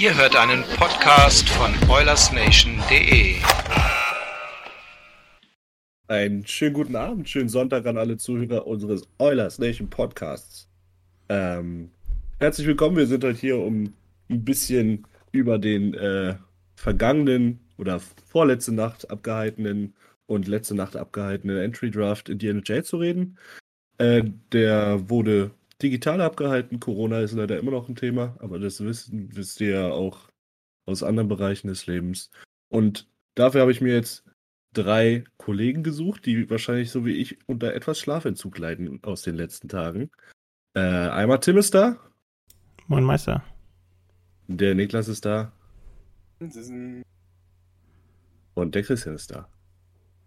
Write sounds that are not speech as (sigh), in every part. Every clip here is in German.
Ihr hört einen Podcast von OilersNation.de. Einen schönen guten Abend, schönen Sonntag an alle Zuhörer unseres Oilers Nation Podcasts. Ähm, herzlich willkommen, wir sind heute hier, um ein bisschen über den äh, vergangenen oder vorletzte Nacht abgehaltenen und letzte Nacht abgehaltenen Entry Draft in die zu reden. Äh, der wurde digital abgehalten. Corona ist leider immer noch ein Thema, aber das wissen, wisst ihr ja auch aus anderen Bereichen des Lebens. Und dafür habe ich mir jetzt drei Kollegen gesucht, die wahrscheinlich so wie ich unter etwas Schlafentzug leiden aus den letzten Tagen. Äh, einmal Tim ist da, Moin Meister. der Niklas ist da und der Christian ist da.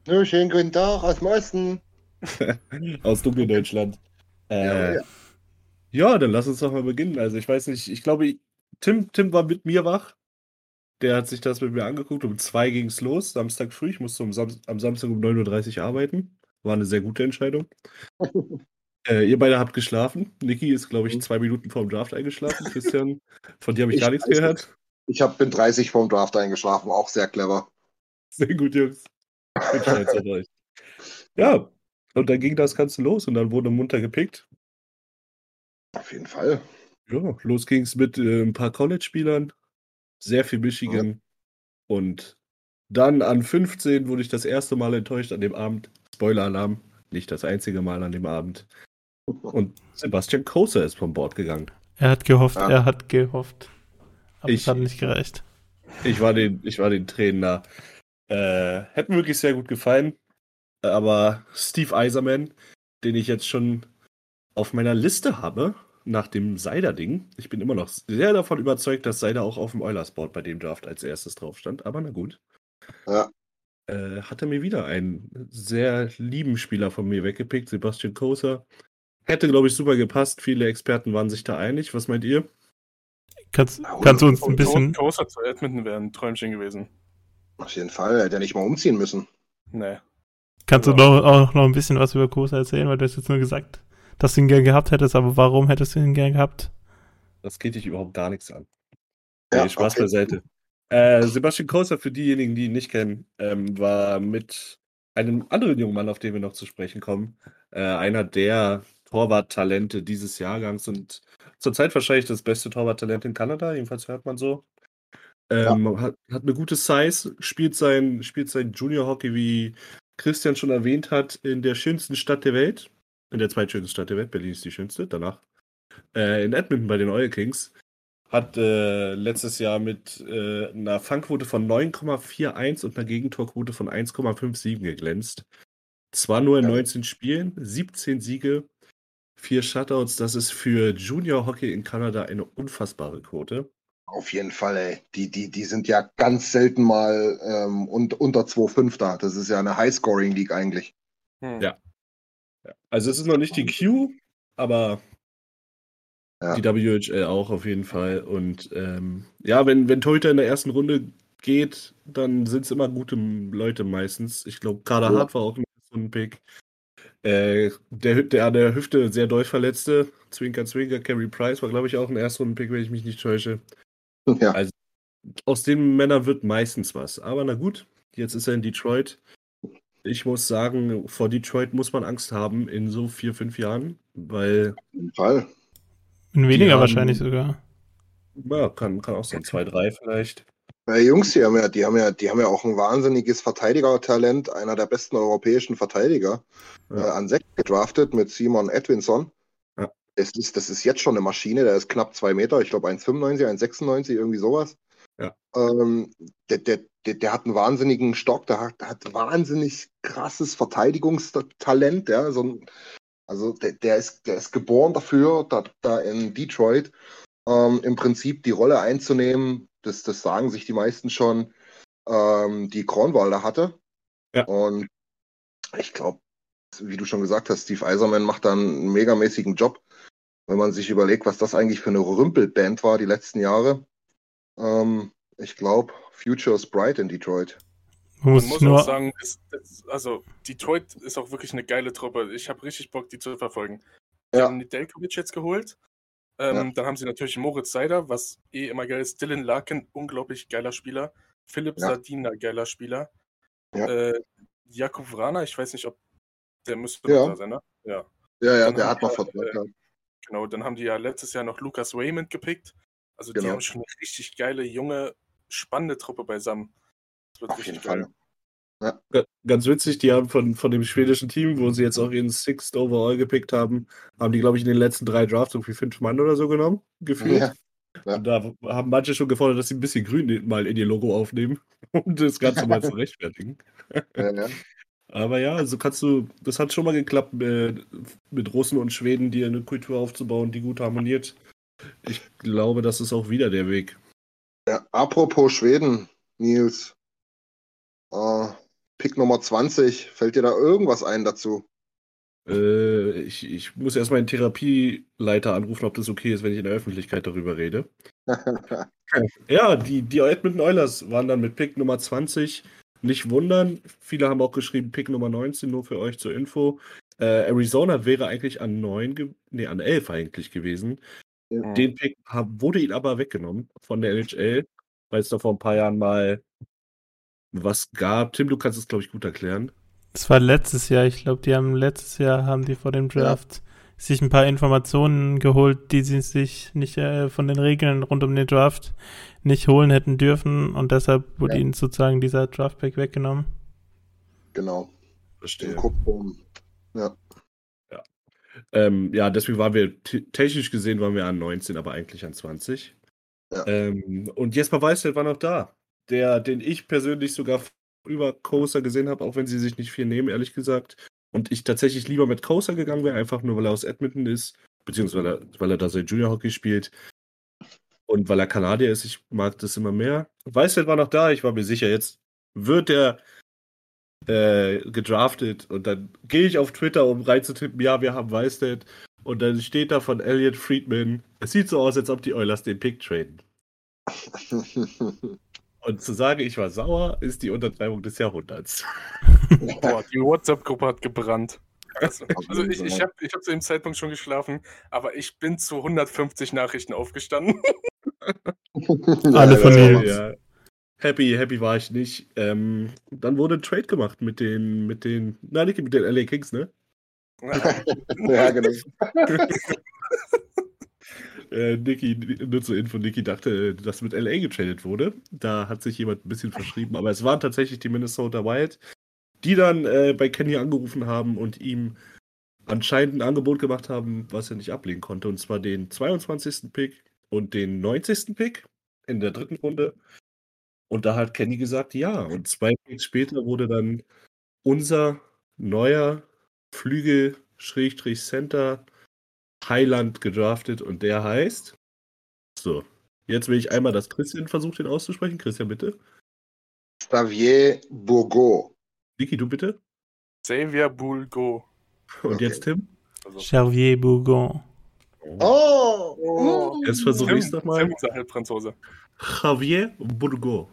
Ja, schönen guten Tag aus dem Osten. (laughs) aus Dunkeldeutschland. Äh, Ja, ja, ja. dann lass uns doch mal beginnen. Also ich weiß nicht, ich glaube, Tim, Tim war mit mir wach. Der hat sich das mit mir angeguckt. Um zwei ging es los, Samstag früh. Ich musste um Sam am Samstag um 9.30 Uhr arbeiten. War eine sehr gute Entscheidung. (laughs) äh, ihr beide habt geschlafen. Niki ist, glaube ich, zwei Minuten vor dem Draft eingeschlafen. (laughs) Christian, von dir habe ich, Ich gar nichts gehört. Ich hab, bin 30 vom Draft eingeschlafen, auch sehr clever. Sehr gut, Jungs. (laughs) Ja, und dann ging das Ganze los und dann wurde munter gepickt. Auf jeden Fall. Ja, los ging's mit äh, ein paar College-Spielern, sehr viel Michigan. Und dann an 15 wurde ich das erste Mal enttäuscht an dem Abend. Spoiler-Alarm, nicht das einzige Mal an dem Abend. Und Sebastian Koser ist vom Bord gegangen. Er hat gehofft, Ja. er hat gehofft. Aber Ich- es hat nicht gereicht. Ich war den, ich war den Tränen nah. Äh, hätte mir wirklich sehr gut gefallen. Aber Steve Eiserman, den ich jetzt schon auf meiner Liste habe, nach dem Seider-Ding, ich bin immer noch sehr davon überzeugt, dass Seider auch auf dem Eulersboard bei dem Draft als erstes drauf stand. Aber na gut. Ja. Äh, hat er mir wieder einen sehr lieben Spieler von mir weggepickt, Sebastian Koser. Hätte, glaube ich, super gepasst. Viele Experten waren sich da einig. Was meint ihr? Kannst, kannst du uns ein bisschen. Coaster zu Edmonton wäre ein Träumchen gewesen. Auf jeden Fall. Er hätte ja nicht mal umziehen müssen. Nee. Kannst du noch, auch noch ein bisschen was über Kosa erzählen, weil du hast jetzt nur gesagt, dass du ihn gern gehabt hättest, aber warum hättest du ihn gern gehabt? Das geht dich überhaupt gar nichts an. Ja, nee, Spaß okay. beiseite. Äh, Sebastian Koser, für diejenigen, die ihn nicht kennen, ähm, war mit einem anderen jungen Mann, auf den wir noch zu sprechen kommen, äh, einer der Torwarttalente dieses Jahrgangs und zurzeit wahrscheinlich das beste Torwarttalent in Kanada, jedenfalls hört man so. Ähm, hat, hat eine gute Size, spielt sein, spielt sein Junior-Hockey, wie Christian schon erwähnt hat, in der schönsten Stadt der Welt. In der zweitschönsten Stadt der Welt. Berlin ist die schönste, danach. Äh, in Edmonton bei den Oil Kings. Hat äh, letztes Jahr mit äh, einer Fangquote von 9,41 und einer Gegentorquote von 1,57 geglänzt. Zwar nur in Ja. 19 Spielen, 17 Siege, 4 Shutouts. Das ist für Junior Hockey in Kanada eine unfassbare Quote. Auf jeden Fall, ey. Die, die, die sind ja ganz selten mal ähm, und, unter 2,5 da. Das ist ja eine High-Scoring-League eigentlich. Hm. Ja. Also es ist noch nicht die Q, aber Ja. die WHL auch auf jeden Fall. Und ähm, ja, wenn, wenn Torhüter in der ersten Runde geht, dann sind es immer gute Leute meistens. Ich glaube, Kader Ja. Hart war auch ein so ein Pick. Äh, der an der Hüfte sehr doll verletzte, Zwinker Zwinker, Carey Price war, glaube ich, auch ein Erstrunden-Pick, wenn ich mich nicht täusche. Ja. Also- Aus den Männern wird meistens was. Aber na gut, jetzt ist er in Detroit. Ich muss sagen, vor Detroit muss man Angst haben in so vier, fünf Jahren, weil Fall. Weniger haben- wahrscheinlich sogar. Ja, kann, kann auch sein. Zwei, drei vielleicht. Ja, die Jungs, die haben ja, die haben ja, die haben ja auch ein wahnsinniges Verteidigertalent, einer der besten europäischen Verteidiger Ja. äh, an sechs gedraftet mit Simon Edwinson. Ja. Das ist, das ist jetzt schon eine Maschine, der ist knapp zwei Meter, ich glaube 1,95, 1,96, irgendwie sowas. Ja. Ähm, der, der, der, der hat einen wahnsinnigen Stock, der hat, der hat wahnsinnig krasses Verteidigungstalent, ja. So also der, der, ist, der ist geboren dafür, da, da in Detroit ähm, im Prinzip die Rolle einzunehmen, das, das sagen sich die meisten schon, ähm, die Kronwalder hatte. Ja. Und ich glaube, wie du schon gesagt hast, Steve Eiserman macht da einen megamäßigen Job. Wenn man sich überlegt, was das eigentlich für eine Rümpelband war die letzten Jahre. Ähm, ich glaube, Future is bright in Detroit. Man muss, Man muss nur, auch sagen, es, es, also Detroit ist auch wirklich eine geile Truppe. Ich habe richtig Bock, die zu verfolgen. Die Ja. haben Nedeljkovic jetzt geholt. Ähm, Ja. Dann haben sie natürlich Moritz Seider, was eh immer geil ist. Dylan Larkin, unglaublich geiler Spieler. Philipp Ja. Sardina, geiler Spieler. Ja. Äh, Jakub Vrana, ich weiß nicht, ob der müsste Ja. da sein, ne? Ja. Ja, ja, der hat noch wir, Vertrag. äh. Genau, dann haben die ja letztes Jahr noch Lucas Raymond gepickt. Also die Genau. haben schon eine richtig geile, junge, spannende Truppe beisammen. Das wird Auf richtig jeden geil. Fall. Ga- Ganz witzig, die haben von, von dem schwedischen Team, wo sie jetzt auch ihren Sixth Overall gepickt haben, haben die, glaube ich, in den letzten drei Drafts irgendwie fünf Mann oder so genommen, gefühlt. Ja. Ja. Und da haben manche schon gefordert, dass sie ein bisschen Grün mal in ihr Logo aufnehmen, (laughs) um das Ganze mal zu rechtfertigen. (laughs) Ja, ja. Aber ja, so kannst du, das hat schon mal geklappt, äh, mit Russen und Schweden, die eine Kultur aufzubauen, die gut harmoniert. Ich glaube, das ist auch wieder der Weg. Apropos Schweden, Nils. Äh, Pick Nummer 20, fällt dir da irgendwas ein dazu? Äh, ich, ich muss erstmal den Therapieleiter anrufen, ob das okay ist, wenn ich in der Öffentlichkeit darüber rede. (laughs) Ja, die, die Edmonton Oilers waren dann mit Pick Nummer 20. Nicht wundern, viele haben auch geschrieben Pick Nummer 19, nur für euch zur Info. Äh, Arizona wäre eigentlich an 9, ge nee, an 11 eigentlich gewesen. Mhm. Den Pick wurde ihnen aber weggenommen von der NHL, weil es da vor ein paar Jahren mal was gab. Tim, du kannst es, glaube ich, gut erklären. das war letztes Jahr, ich glaube, die haben letztes Jahr, haben die vor dem Draft sich ein paar Informationen geholt, die sie sich nicht äh, von den Regeln rund um den Draft nicht holen hätten dürfen und deshalb wurde Ja. ihnen sozusagen dieser Draftback weggenommen. Genau, Verstehe. Guckbogen. Ähm, ja, deswegen waren wir technisch gesehen waren wir an 19, aber eigentlich an 20. Ja. Ähm, und Jesper Weißfeld war noch da. Der, den ich persönlich sogar über Kosa gesehen habe, auch wenn sie sich nicht viel nehmen, ehrlich gesagt. Und ich tatsächlich lieber mit Kosa gegangen wäre, einfach nur weil er aus Edmonton ist, beziehungsweise weil er, weil er da sein Junior Hockey spielt. Und weil er Kanadier ist, ich mag das immer mehr. Weißfeld war noch da, ich war mir sicher, jetzt wird er äh, gedraftet und dann gehe ich auf Twitter, um reinzutippen, ja, wir haben Weißfeld und dann steht da von Elliot Friedman, es sieht so aus, als ob die Oilers den Pick traden. (laughs) Und zu sagen, ich war sauer, ist die Untertreibung des Jahrhunderts. (laughs) Boah, die WhatsApp-Gruppe hat gebrannt. Also, also ich, ich habe ich hab zu dem Zeitpunkt schon geschlafen, aber ich bin zu 150 Nachrichten aufgestanden. (laughs) Alle von ja, Nils. Ja. Happy, happy war ich nicht. Ähm, dann wurde ein Trade gemacht mit den, mit den, nein, nicht mit den LA Kings, ne? (laughs) ja, genau. (laughs) Äh, Niki, nur zur Info, Niki dachte, dass mit LA getradet wurde. Da hat sich jemand ein bisschen verschrieben, aber es waren tatsächlich die Minnesota Wild, die dann äh, bei Kenny angerufen haben und ihm anscheinend ein Angebot gemacht haben, was er nicht ablehnen konnte, und zwar den 22. Pick und den 90. Pick in der dritten Runde. Und da hat Kenny gesagt, ja. Und zwei Picks später wurde dann unser neuer Flügel-Center Highland gedraftet und der heißt. So, jetzt will ich einmal, dass Christian versucht, den auszusprechen. Christian, bitte. Xavier Bourgo. Niki, du bitte. Xavier Bulgo. Und Okay. jetzt Tim. Also, Xavier Bougon. Oh! Oh. Jetzt versuche ich es nochmal. Tim ist halt Franzose. Javier Burgo.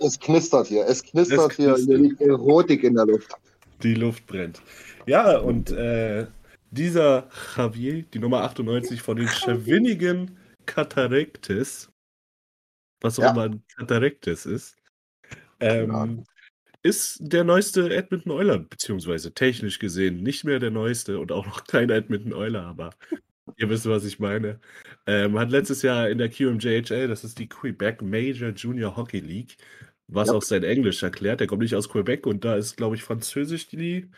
Es knistert hier. Es knistert Es hier. knistert. Hier liegt Erotik in der Luft. Die Luft brennt. Ja, und äh, dieser Javier, die Nummer 98 von den Schawinigen Katarektes, was auch Ja. immer ein Katarektes ist, ähm, Ahnung. ist der neueste Edmonton Euler, beziehungsweise technisch gesehen nicht mehr der neueste und auch noch kein Edmonton Euler, aber ihr wisst, was ich meine. Ähm, hat letztes Jahr in der QMJHL, das ist die Quebec Major Junior Hockey League, was Ja. auch sein Englisch erklärt. Der kommt nicht aus Quebec und da ist, glaube ich, Französisch die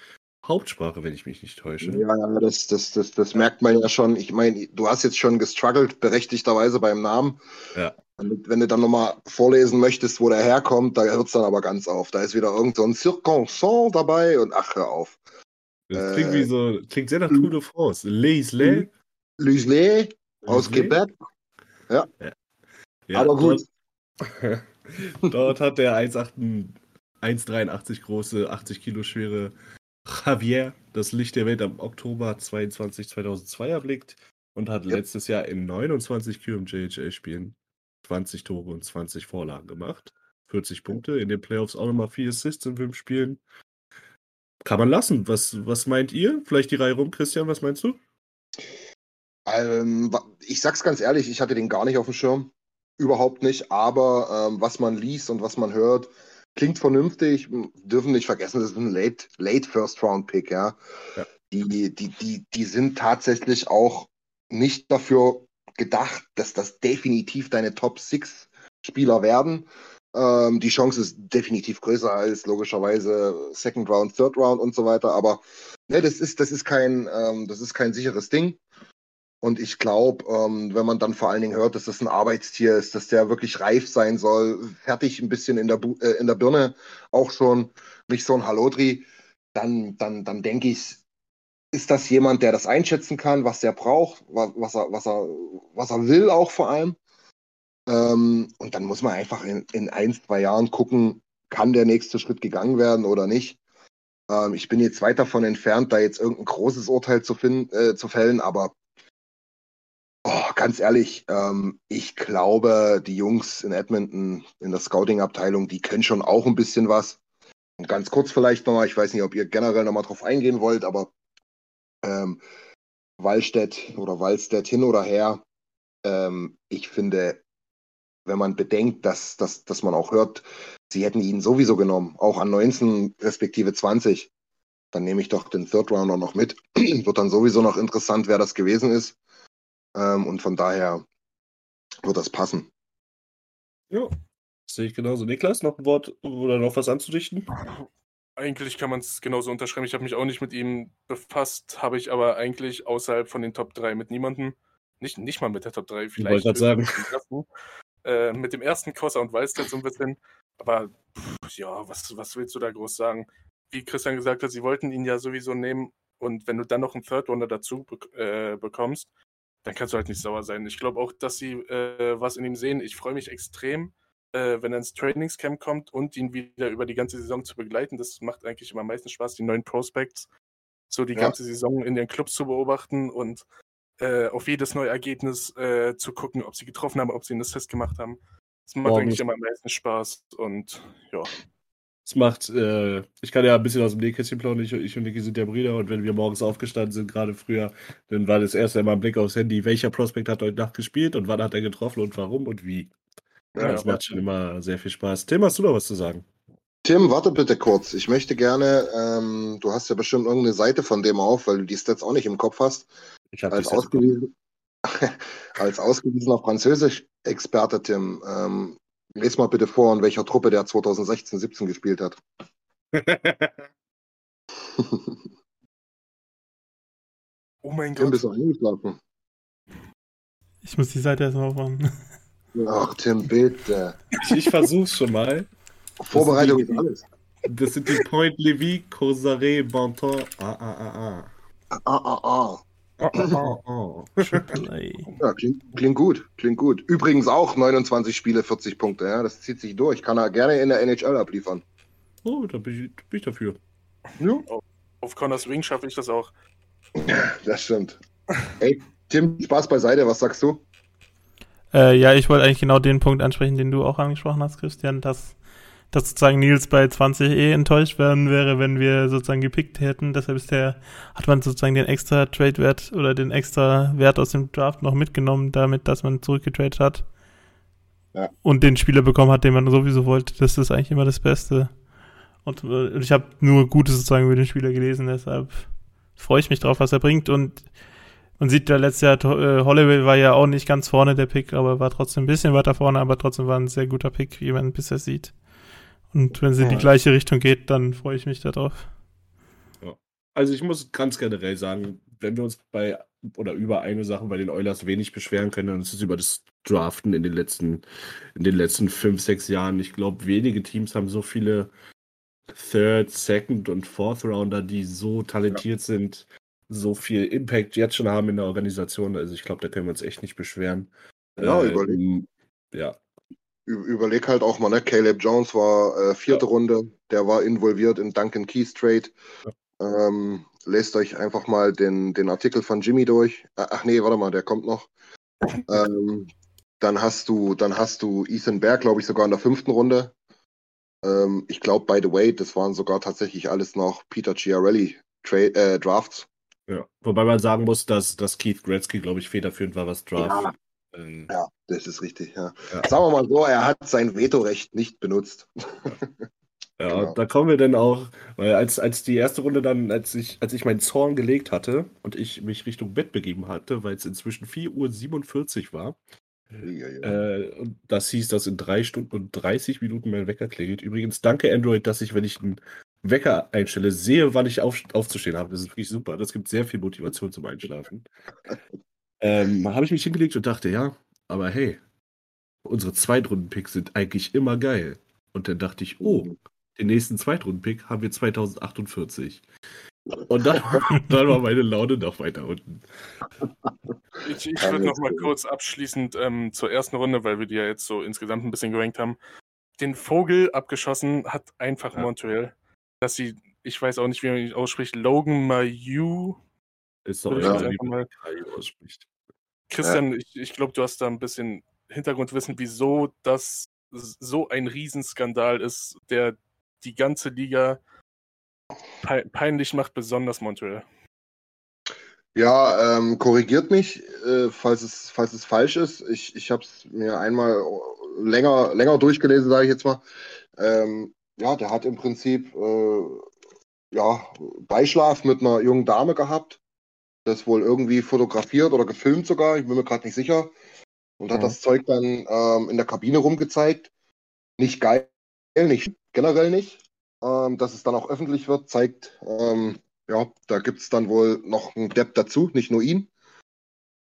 Hauptsprache, wenn ich mich nicht täusche. Ja, ja, das, das, das, das merkt man ja schon. Ich meine, du hast jetzt schon gestruggelt, berechtigterweise beim Namen. Ja. Wenn du- dann nochmal vorlesen möchtest, wo der herkommt, da hört es dann aber ganz auf. Da ist wieder irgend so ein Circonson dabei und ach, hör auf. Das Äh, klingt wie so, klingt sehr nach Tour de France. Les Les. Luisley aus? Quebec. Ja, aber gut. Dort, (laughs) dort hat der 1,8 1,83 große, 80 Kilo schwere Javier das Licht der Welt am Oktober 22, 2002 erblickt und hat Ja. letztes Jahr in 29 QMJHL-Spielen 20 Tore und 20 Vorlagen gemacht. 40 Punkte, in den Playoffs auch nochmal 4 Assists in 5 Spielen. Kann man lassen. Was, was meint ihr? Vielleicht die Reihe rum, Christian, was meinst du? Ähm, ich sag's ganz ehrlich, ich hatte den gar nicht auf dem Schirm. Überhaupt nicht. Aber ähm, was man liest und was man hört, klingt vernünftig. Dürfen nicht vergessen, das ist ein Late, Late First Round Pick, ja. Ja. Die, die, die, die sind tatsächlich auch nicht dafür gedacht, dass das definitiv deine Top Six Spieler werden. Ähm, die Chance ist definitiv größer als logischerweise Second Round, Third Round und so weiter. Aber ne, das ist, das ist kein, ähm, das ist kein sicheres Ding. Und ich glaube, ähm, wenn man dann vor allen Dingen hört, dass das ein Arbeitstier ist, dass der wirklich reif sein soll, fertig ein bisschen in der, Bu äh, in der Birne auch schon, nicht so ein Halodri, dann, dann, dann denke ich, ist das jemand, der das einschätzen kann, was er braucht, wa- was er, was er, was er will auch vor allem. Ähm, und dann muss man einfach in, in ein, zwei Jahren gucken, kann der nächste Schritt gegangen werden oder nicht. Ähm, ich bin jetzt weit davon entfernt, da jetzt irgendein großes Urteil zu, finden, äh, zu fällen, aber ganz ehrlich, ähm, ich glaube, die Jungs in Edmonton in der Scouting-Abteilung, die können schon auch ein bisschen was. Und ganz kurz vielleicht nochmal, ich weiß nicht, ob ihr generell nochmal drauf eingehen wollt, aber ähm, Wallstedt oder Wallstedt hin oder her, ähm, ich finde, wenn man bedenkt, dass, dass, dass man auch hört, sie hätten ihn sowieso genommen, auch an 19 respektive 20, dann nehme ich doch den Third Rounder noch mit. (clears throat) Wird dann sowieso noch interessant, wer das gewesen ist. Ähm, und von daher wird das passen. Ja. Sehe ich genauso. Niklas, noch ein Wort oder noch was anzudichten? Eigentlich kann man es genauso unterschreiben. Ich habe mich auch nicht mit ihm befasst, habe ich aber eigentlich außerhalb von den Top 3 mit niemandem. Nicht, nicht mal mit der Top 3, wollte vielleicht. grad sagen. Mit dem ersten, äh, mit dem ersten Kossa und Wallstedt so ein bisschen. Aber pff, ja, was, was willst du da groß sagen? Wie Christian gesagt hat, sie wollten ihn ja sowieso nehmen. Und wenn du dann noch einen Third Runner dazu äh, bekommst, dann kannst du halt nicht sauer sein. Ich glaube auch, dass sie äh, was in ihm sehen. Ich freue mich extrem, äh, wenn er ins Trainingscamp kommt und ihn wieder über die ganze Saison zu begleiten. Das macht eigentlich immer am meisten Spaß, die neuen Prospects so die Ja. ganze Saison in den Clubs zu beobachten und äh, auf jedes neue Ergebnis äh, zu gucken, ob sie getroffen haben, ob sie einen Assist gemacht haben. Das macht Morgen eigentlich immer am meisten Spaß und ja. Es macht, äh, ich kann ja ein bisschen aus dem Nähkästchen plaudern, ich, ich und Niki sind ja Brüder und wenn wir morgens aufgestanden sind, gerade früher, dann war das erste immer ein Blick aufs Handy, welcher Prospekt hat heute Nacht gespielt und wann hat er getroffen und warum und wie. Ja, das macht schon immer sehr viel Spaß. Tim, hast du noch was zu sagen? Tim, warte bitte kurz. Ich möchte gerne, ähm, du hast ja bestimmt irgendeine Seite von dem auf, weil du die Stats auch nicht im Kopf hast. Ich habe Als, ausgewiesen, (laughs) als ausgewiesener Französisch-Experte, Tim, ähm, les mal bitte vor, in welcher Truppe der 2016, 17 gespielt hat. (laughs) Oh mein Tim, Gott. bist du eingeschlafen? Ich muss die Seite erstmal aufmachen. Ach, Tim, bitte. ich, ich versuch's schon mal. (laughs) Vorbereitung ist alles. Das sind die Point Levi, Cosare, Bonton, ah, ah, ah, Ah, ah, ah. ah. Oh, oh. Ja, klingt, klingt gut, klingt gut. Übrigens auch 29 Spiele, 40 Punkte, ja, das zieht sich durch. Kann er gerne in der NHL abliefern. oh, da bin ich, bin ich dafür. Ja, Auf Connors Wing schaffe ich das auch. das stimmt. Ey, Tim, Spaß beiseite, was sagst du? Äh, ja, ich wollte eigentlich genau den Punkt ansprechen, den du auch angesprochen hast, Christian, dass, dass sozusagen Nils bei 20 eh enttäuscht werden wäre, wenn wir sozusagen gepickt hätten. Deshalb ist der, hat man sozusagen den extra Trade-Wert oder den extra Wert aus dem Draft noch mitgenommen, damit, dass man zurückgetradet hat. Ja. Und den Spieler bekommen hat, den man sowieso wollte. Das ist eigentlich immer das Beste. Und äh, ich habe nur Gutes sozusagen über den Spieler gelesen, deshalb freue ich mich drauf, was er bringt. Und man sieht ja letztes Jahr, äh, Holloway war ja auch nicht ganz vorne der Pick, aber war trotzdem ein bisschen weiter vorne, aber trotzdem war ein sehr guter Pick, wie man bisher sieht. Und wenn es in die gleiche Richtung geht, dann freue ich mich darauf. Ja. Also ich muss ganz generell sagen, wenn wir uns bei oder über eine Sache bei den Oilers wenig beschweren können, dann ist es über das Draften in den letzten, in den letzten fünf, sechs Jahren. Ich glaube, wenige Teams haben so viele Third, Second und Fourth Rounder, die so talentiert ja. sind, so viel Impact jetzt schon haben in der Organisation. Also ich glaube, da können wir uns echt nicht beschweren. Ja, äh, überleg. Ja. Überleg halt auch mal, ne? Caleb Jones war äh, vierte ja. Runde, der war involviert in Duncan Keys Trade. Ja. Ähm, lest euch einfach mal den, den Artikel von Jimmy durch. Ach nee, warte mal, der kommt noch. (laughs) ähm, dann hast du, dann hast du Ethan Berg, glaube ich, sogar in der fünften Runde. Ähm, ich glaube, by the way, das waren sogar tatsächlich alles noch Peter Chiarelli äh, Drafts. Ja, wobei man sagen muss, dass, dass Keith Gretzky, glaube ich, federführend war, was Draft. Ja. Ähm, ja, das ist richtig, ja. ja. Sagen wir mal so, er hat sein Vetorecht nicht benutzt. Ja, (laughs) genau. da kommen wir dann auch, weil als, als die erste Runde dann, als ich, als ich meinen Zorn gelegt hatte und ich mich Richtung Bett begeben hatte, weil es inzwischen 4.47 Uhr war, ja, ja. Äh, und das hieß, dass in drei Stunden und 30 Minuten mein Wecker klingelt. Übrigens, danke Android, dass ich, wenn ich einen Wecker einstelle, sehe, wann ich auf, aufzustehen habe. Das ist wirklich super. Das gibt sehr viel Motivation zum Einschlafen. Ähm, habe ich mich hingelegt und dachte, ja, aber hey, unsere Zweitrunden-Picks sind eigentlich immer geil. Und dann dachte ich, oh, den nächsten Zweitrunden-Pick haben wir 2048. Und dann, (laughs) (laughs) dann, war meine Laune noch weiter unten. Ich, ich würde noch mal kurz abschließend ähm, zur ersten Runde, weil wir die ja jetzt so insgesamt ein bisschen gerankt haben. Den Vogel abgeschossen hat einfach ja. Montreal. Dass sie, ich weiß auch nicht, wie man ihn ausspricht, Logan Mayu. Ist doch egal, wie man ausspricht. Christian, ja. ich, ich glaube, du hast da ein bisschen Hintergrundwissen, wieso das so ein Riesenskandal ist, der die ganze Liga peinlich macht, besonders Montreal. Ja, ähm, korrigiert mich, äh, falls, es, falls es falsch ist. Ich, ich habe es mir einmal länger, länger durchgelesen, sage ich jetzt mal. Ähm, ja, der hat im Prinzip äh, ja, Beischlaf mit einer jungen Dame gehabt. Das wohl irgendwie fotografiert oder gefilmt sogar, ich bin mir gerade nicht sicher. Und hat mhm. das Zeug dann ähm, in der Kabine rumgezeigt. Nicht geil, nicht generell nicht. Ähm, dass es dann auch öffentlich wird, zeigt, ähm, ja, da gibt es dann wohl noch einen Depp dazu, nicht nur ihn.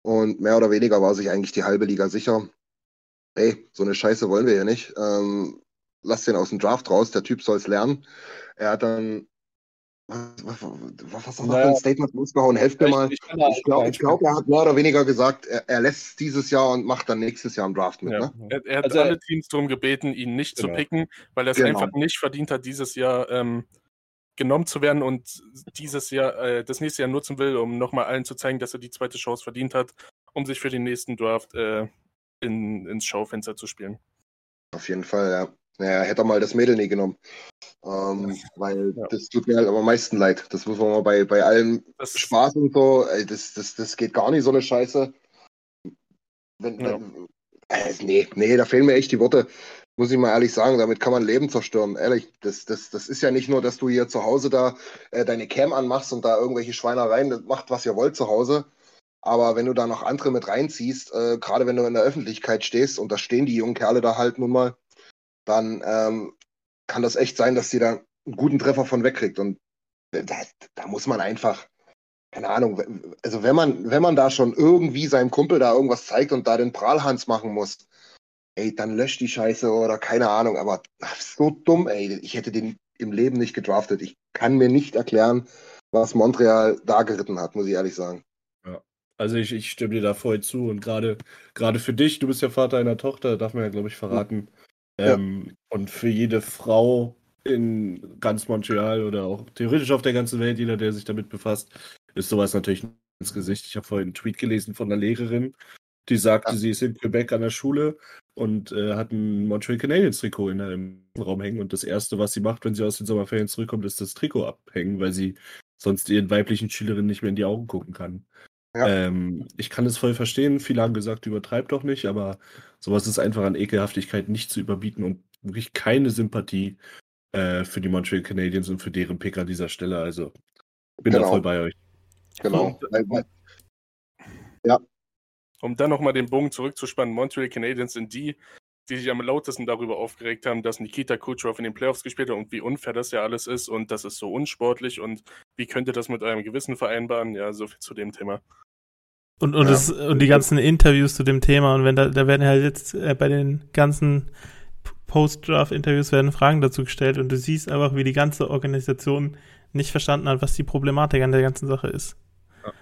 Und mehr oder weniger war sich eigentlich die halbe Liga sicher. Ey, so eine Scheiße wollen wir hier nicht. Ähm, lass den aus dem Draft raus, der Typ soll es lernen. Er hat dann was, was, was hat er für ein Statement losgehauen? Helft mir mal. Ich, ich glaube, glaub, er hat mehr oder weniger gesagt, er, er, lässt dieses Jahr und macht dann nächstes Jahr im Draft mit. Ja. Ne? Er, er, hat also, alle Teams darum gebeten, ihn nicht genau. zu picken, weil er es genau. einfach nicht verdient hat, dieses Jahr ähm, genommen zu werden und dieses Jahr, äh, das nächste Jahr nutzen will, um nochmal allen zu zeigen, dass er die zweite Chance verdient hat, um sich für den nächsten Draft äh, in, ins Schaufenster zu spielen. Auf jeden Fall, ja. Naja, hätte er mal das Mädel nie genommen. Ähm, weil ja. das tut mir halt am meisten leid. Das muss man mal bei, bei allem das Spaß und so, ey, das, das, das geht gar nicht so eine Scheiße. Wenn, ja. äh, nee, nee, da fehlen mir echt die Worte. Muss ich mal ehrlich sagen, damit kann man Leben zerstören. Ehrlich, das, das, das ist ja nicht nur, dass du hier zu Hause da äh, deine Cam anmachst und da irgendwelche Schweinereien macht, was ihr wollt zu Hause. Aber wenn du da noch andere mit reinziehst, äh, gerade wenn du in der Öffentlichkeit stehst, und da stehen die jungen Kerle da halt nun mal, dann ähm, kann das echt sein, dass sie da einen guten Treffer von wegkriegt. Und da, da, muss man einfach, keine Ahnung, also wenn man, wenn man da schon irgendwie seinem Kumpel da irgendwas zeigt und da den Prahlhans machen muss, ey, dann löscht die Scheiße oder keine Ahnung, aber so dumm, ey, ich hätte den im Leben nicht gedraftet. Ich kann mir nicht erklären, was Montreal da geritten hat, muss ich ehrlich sagen. Ja. Also ich, ich stimme dir da voll zu und gerade gerade für dich, du bist ja Vater einer Tochter, darf man ja glaube ich verraten. Ähm, ja. Und für jede Frau in ganz Montreal oder auch theoretisch auf der ganzen Welt, jeder, der sich damit befasst, ist sowas natürlich ins Gesicht. Ich habe vorhin einen Tweet gelesen von einer Lehrerin, die sagte, ja. sie ist in Quebec an der Schule und äh, hat ein Montreal Canadiens Trikot in einem Raum hängen. Und das Erste, was sie macht, wenn sie aus den Sommerferien zurückkommt, ist das Trikot abhängen, weil sie sonst ihren weiblichen Schülerinnen nicht mehr in die Augen gucken kann. Ja. Ähm, ich kann es voll verstehen. Viele haben gesagt, übertreib doch nicht, aber sowas ist einfach an Ekelhaftigkeit nicht zu überbieten und wirklich keine Sympathie äh, für die Montreal Canadiens und für deren Pick an dieser Stelle. Also bin da Genau. voll bei euch. Genau. Weil- weil- Um dann nochmal den Bogen zurückzuspannen, Montreal Canadiens sind die, die sich am lautesten darüber aufgeregt haben, dass Nikita Kucherov in den Playoffs gespielt hat und wie unfair das ja alles ist und das ist so unsportlich und wie könnt ihr das mit eurem Gewissen vereinbaren? Ja, so viel zu dem Thema. Und, und, Ja. das, und die ganzen Interviews zu dem Thema und wenn da, da werden halt jetzt äh, bei den ganzen Post-Draft-Interviews werden Fragen dazu gestellt und du siehst einfach, wie die ganze Organisation nicht verstanden hat, was die Problematik an der ganzen Sache ist.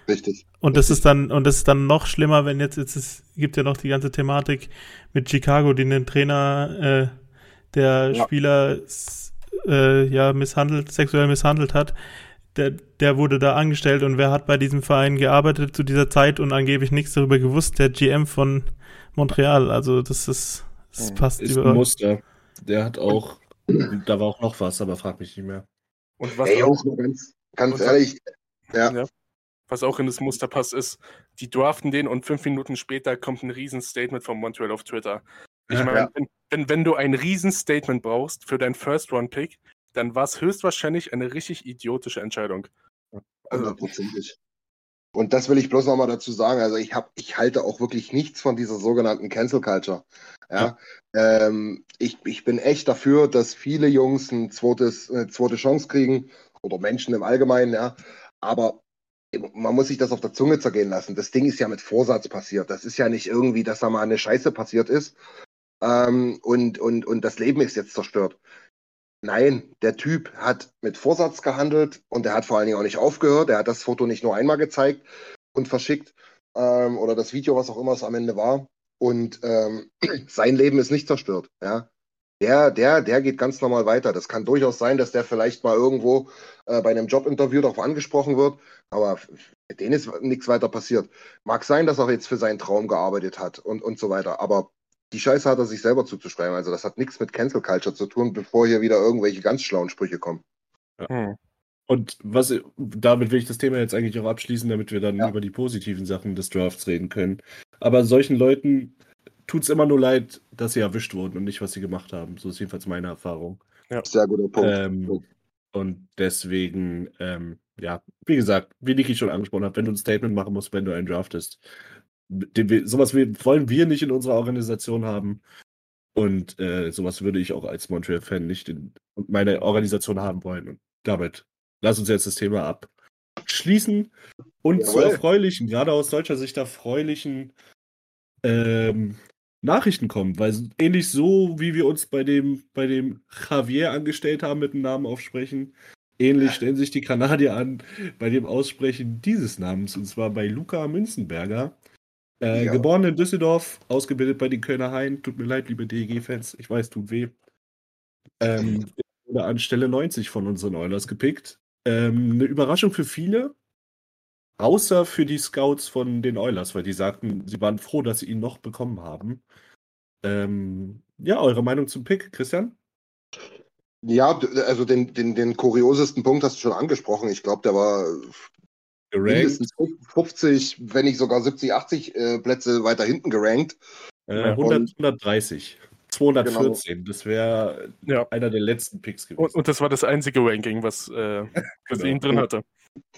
Richtig. Und das ist dann, und das ist dann noch schlimmer, wenn jetzt, jetzt es gibt ja noch die ganze Thematik mit Chicago, die einen Trainer, äh, der Ja. Spieler äh, ja misshandelt, sexuell misshandelt hat. Der, der wurde da angestellt und wer hat bei diesem Verein gearbeitet zu dieser Zeit und angeblich nichts darüber gewusst? Der GM von Montreal. Also das ist, das Mhm. passt Ist ein über. Muster. Der hat auch, da war auch noch was, aber frag mich nicht mehr. Und was, Ey, auch, ganz, ganz ehrlich, ja, Ja. was auch in das Muster passt, ist, die draften den und fünf Minuten später kommt ein Riesenstatement von Montreal auf Twitter. Ich meine, Ja. wenn, wenn, wenn du ein Riesenstatement brauchst für deinen First-Round-Pick, dann war es höchstwahrscheinlich eine richtig idiotische Entscheidung. Also, hundertprozentig. Und das will ich bloß nochmal dazu sagen. Also ich habe, ich halte auch wirklich nichts von dieser sogenannten Cancel Culture. Ja. Ähm, ich, ich bin echt dafür, dass viele Jungs ein zweites, eine zweite Chance kriegen oder Menschen im Allgemeinen, ja. Aber man muss sich das auf der Zunge zergehen lassen. Das Ding ist ja mit Vorsatz passiert. Das ist ja nicht irgendwie, dass da mal eine Scheiße passiert ist ähm, und, und, und das Leben ist jetzt zerstört. Nein, der Typ hat mit Vorsatz gehandelt und er hat vor allen Dingen auch nicht aufgehört. Er hat das Foto nicht nur einmal gezeigt und verschickt ähm, oder das Video, was auch immer es am Ende war. Und ähm, (clears throat) sein Leben ist nicht zerstört. Ja, der, der, der geht ganz normal weiter. Das kann durchaus sein, dass der vielleicht mal irgendwo äh, bei einem Jobinterview darauf angesprochen wird, aber mit denen ist nichts weiter passiert. Mag sein, dass er jetzt für seinen Traum gearbeitet hat und, und so weiter, aber die Scheiße hat er sich selber zuzuschreiben. Also das hat nichts mit Cancel Culture zu tun, bevor hier wieder irgendwelche ganz schlauen Sprüche kommen. hm. Und was, damit will ich das Thema jetzt eigentlich auch abschließen, damit wir dann Ja. über die positiven Sachen des Drafts reden können. Aber solchen Leuten tut es immer nur leid, dass sie erwischt wurden und nicht, was sie gemacht haben. So ist jedenfalls meine Erfahrung. Sehr guter Punkt. Ähm, und deswegen, ähm, ja, wie gesagt, wie Niki schon angesprochen hat, wenn du ein Statement machen musst, wenn du einen draftest, den wir, sowas wollen wir nicht in unserer Organisation haben. Und äh, sowas würde ich auch als Montreal-Fan nicht in meine Organisation haben wollen. Und damit lass uns jetzt das Thema abschließen und zu Jawohl. erfreulichen, gerade aus deutscher Sicht erfreulichen ähm, Nachrichten kommen, weil ähnlich so, wie wir uns bei dem, bei dem Javier angestellt haben, mit dem Namen aufsprechen, ähnlich stellen sich die Kanadier an bei dem Aussprechen dieses Namens, und zwar bei Luca Münzenberger. Äh, Ja. Geboren in Düsseldorf, ausgebildet bei den Kölner Hain. Tut mir leid, liebe DEG-Fans, ich weiß, tut weh. Ähm, (laughs) wurde an Stelle 90 von unseren Oilers gepickt. Ähm, eine Überraschung für viele, außer für die Scouts von den Oilers, weil die sagten, sie waren froh, dass sie ihn noch bekommen haben. Ähm, ja, eure Meinung zum Pick, Christian? Ja, also den, den, den kuriosesten Punkt hast du schon angesprochen. Ich glaube, der war Gerankt, mindestens 50, wenn nicht sogar 70, 80 äh, Plätze weiter hinten gerankt. äh, Und- 100, 130. 214, das wäre Ja. einer der letzten Picks gewesen. Und, und das war das einzige Ranking, was, äh, (laughs) was Genau. ihn drin hatte.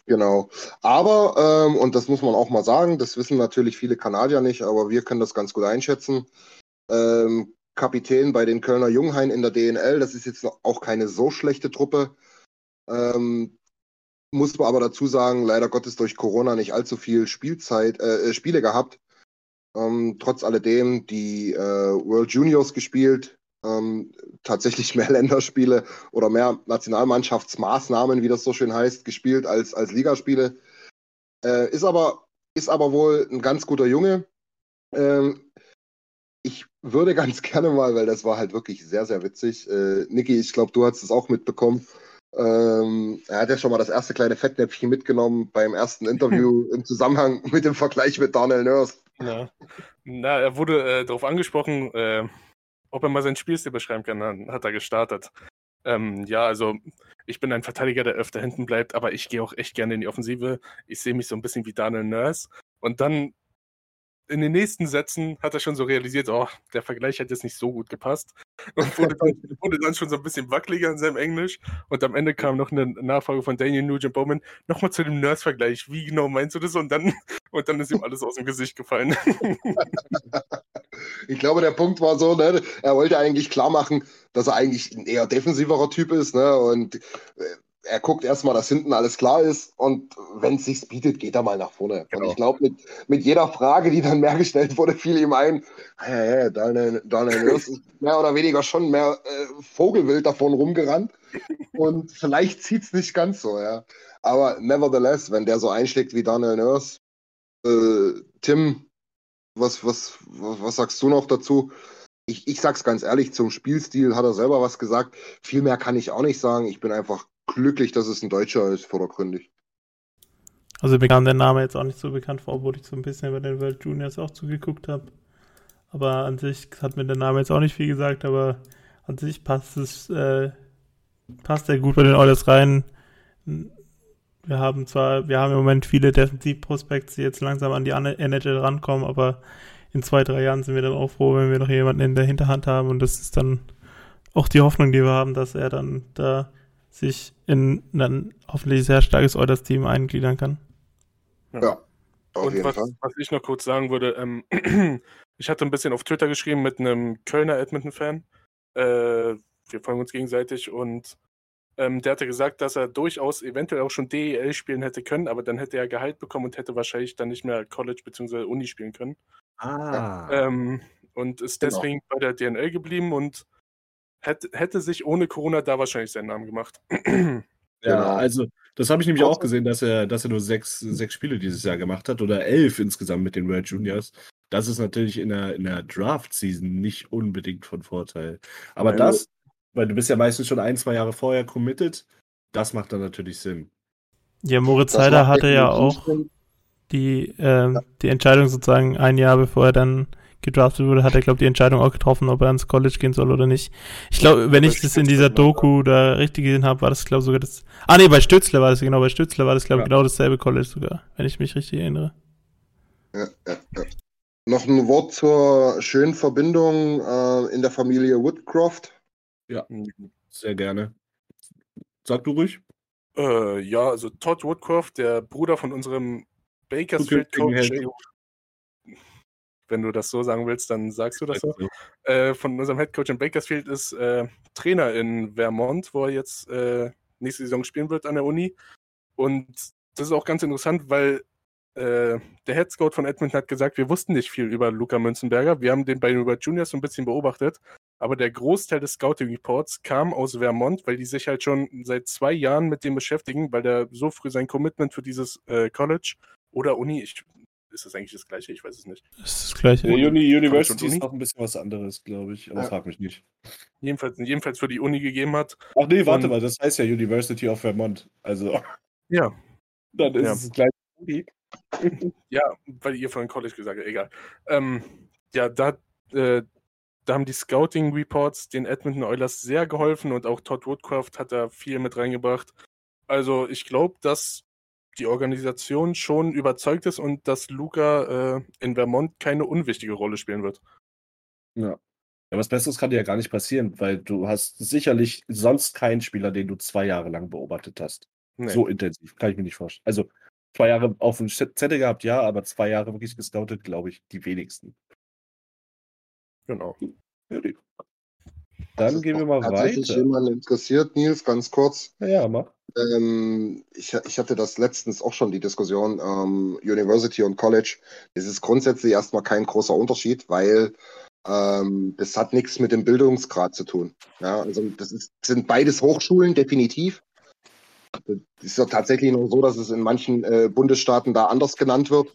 Genau. Aber, ähm, und das muss man auch mal sagen, das wissen natürlich viele Kanadier nicht, aber wir können das ganz gut einschätzen. Ähm, Kapitän bei den Kölner Junghain in der DNL, das ist jetzt auch keine so schlechte Truppe. Ähm, muss man aber dazu sagen, leider Gottes durch Corona nicht allzu viel Spielzeit, äh, äh, Spiele gehabt. Ähm, trotz alledem die äh, World Juniors gespielt, ähm, tatsächlich mehr (laughs) Länderspiele oder mehr Nationalmannschaftsmaßnahmen, wie das so schön heißt, gespielt als, als Ligaspiele. Äh, ist, aber, ist aber wohl ein ganz guter Junge. Ähm, ich würde (laughs) ganz gerne mal, weil das war halt wirklich sehr, sehr witzig. Äh, Niki, ich glaube, du hast es auch mitbekommen. Ähm, er hat ja schon mal das erste kleine Fettnäpfchen mitgenommen beim ersten Interview (laughs) im Zusammenhang mit dem Vergleich mit Daniel Nurse. Ja. Na, er wurde äh, darauf angesprochen, äh, ob er mal seinen Spielstil beschreiben kann. Dann hat er gestartet. Ähm, ja, also ich bin ein Verteidiger, der öfter hinten bleibt, aber ich gehe auch echt gerne in die Offensive. Ich sehe mich so ein bisschen wie Daniel Nurse. Und dann in den nächsten Sätzen hat er schon so realisiert, oh, der Vergleich hat jetzt nicht so gut gepasst. (laughs) und wurde dann, (laughs) wurde dann schon so ein bisschen wackeliger in seinem Englisch. Und am Ende kam noch eine Nachfrage von Daniel Nugent Bowman. Nochmal zu dem Nurse-Vergleich. Wie genau meinst du das? Und dann, (laughs) und dann ist ihm alles aus dem Gesicht gefallen. Ich glaube, der Punkt war so, ne, er wollte eigentlich klar machen, dass er eigentlich ein eher defensiverer Typ ist, ne, und äh, er guckt erstmal, dass hinten alles klar ist und wenn es sich bietet, geht er mal nach vorne. Genau. Und ich glaube, mit, mit jeder Frage, die dann mehr gestellt wurde, fiel ihm ein, hey, hey, Daniel, Daniel ist (laughs) mehr oder weniger schon mehr äh, Vogelwild davon rumgerannt und vielleicht zieht es nicht ganz so, ja. Aber nevertheless, wenn der so einschlägt wie Daniel Nurse, äh, Tim, was, was, was, was sagst du noch dazu? Ich, ich sag's ganz ehrlich, zum Spielstil hat er selber was gesagt. Viel mehr kann ich auch nicht sagen. Ich bin einfach glücklich, dass es ein Deutscher ist, vordergründig. Also mir kam der Name jetzt auch nicht so bekannt vor, obwohl ich so ein bisschen bei den World Juniors auch zugeguckt habe. Aber an sich hat mir der Name jetzt auch nicht viel gesagt, aber an sich passt es, äh, passt er gut bei den Oilers rein. Wir haben zwar, wir haben im Moment viele Defensivprospekte, die jetzt langsam an die NHL rankommen, aber in zwei, drei Jahren sind wir dann auch froh, wenn wir noch jemanden in der Hinterhand haben und das ist dann auch die Hoffnung, die wir haben, dass er dann da sich in ein hoffentlich sehr starkes Oilers-Team eingliedern kann. Ja, auf Und jeden was, Fall. was ich noch kurz sagen würde, ähm, (clears throat) ich hatte ein bisschen auf Twitter geschrieben mit einem Kölner Edmonton-Fan. Äh, wir folgen uns gegenseitig und ähm, der hatte gesagt, dass er durchaus eventuell auch schon DEL spielen hätte können, aber dann hätte er Gehalt bekommen und hätte wahrscheinlich dann nicht mehr College bzw. Uni spielen können. Ah. Ähm, und ist Genau. deswegen bei der DNL geblieben und hätte, hätte sich ohne Corona da wahrscheinlich seinen Namen gemacht. (clears throat) Ja, Genau. also das habe ich nämlich auch gesehen, dass er, dass er nur sechs, sechs Spiele dieses Jahr gemacht hat oder elf insgesamt mit den World Juniors. Das ist natürlich in der, in der Draft-Season nicht unbedingt von Vorteil. Aber Weil- das, weil du bist ja meistens schon ein, zwei Jahre vorher committed, das macht dann natürlich Sinn. Ja, Moritz macht hatte ja auch Sinn. die, ähm, die Entscheidung sozusagen ein Jahr bevor er dann gedraftet wurde, hat er, glaube ich, die Entscheidung auch getroffen, ob er ins College gehen soll oder nicht. Ich glaube, wenn ich das in dieser Doku da richtig gesehen habe, war das, glaube ich, sogar das. Ah, nee, bei Stützle war das, genau, bei Stützle war das, glaube ich, Ja. genau dasselbe College sogar, wenn ich mich richtig erinnere. Ja, ja, ja. Noch ein Wort zur schönen Verbindung äh, in der Familie Woodcroft. Sehr gerne. Sag du ruhig. Äh, ja, also Todd Woodcroft, der Bruder von unserem Bakersfield Coach. Zukünftigen Wenn du das so sagen willst, dann sagst du das so. Also, Äh, von unserem Head Coach in Bakersfield ist äh, Trainer in Vermont, wo er jetzt äh, nächste Saison spielen wird an der Uni. Und das ist auch ganz interessant, weil äh, der Head Scout von Edmonton hat gesagt, wir wussten nicht viel über Luca Münzenberger. Wir haben den bei den Über Juniors so ein bisschen beobachtet. Aber der Großteil des Scouting Reports kam aus Vermont, weil die sich halt schon seit zwei Jahren mit dem beschäftigen, weil der so früh sein Commitment für dieses äh, College oder Uni, ich, ist das eigentlich das gleiche? Ich weiß es nicht. Das ist das Gleiche. der Uni University Uni? ist noch ein bisschen was anderes, glaube ich. Aber Ja. frag mich nicht. Jedenfalls, jedenfalls für die Uni gegeben hat. Ach nee, warte Und- mal, das heißt ja University of Vermont. Also, Ja, (laughs) dann ist Ja. es gleich. Uni. Ja, weil ihr von College gesagt habt, egal. Ähm, ja, da, äh, da haben die Scouting Reports den Edmonton Oilers sehr geholfen und auch Todd Woodcroft hat da viel mit reingebracht. Also ich glaube, dass die Organisation schon überzeugt ist und dass Luca äh, in Vermont keine unwichtige Rolle spielen wird. Ja, was Besseres kann dir ja gar nicht passieren, weil du hast sicherlich sonst keinen Spieler, den du zwei Jahre lang beobachtet hast. Nee. So intensiv, kann ich mir nicht vorstellen. Also zwei Jahre auf dem Zettel gehabt, ja, aber zwei Jahre wirklich gescoutet, glaube ich, die wenigsten. Genau. Ja, die- Dann Also gehen wir mal tatsächlich weiter. jemanden interessiert, Nils, ganz kurz. Ja, ja, mach. Ähm, ich, ich hatte das letztens auch schon die Diskussion, ähm, University und College. Das ist grundsätzlich erstmal kein großer Unterschied, weil ähm, das hat nichts mit dem Bildungsgrad zu tun. Ja, also das ist, sind beides Hochschulen, definitiv. Es ist ja tatsächlich nur so, dass es in manchen äh, Bundesstaaten da anders genannt wird.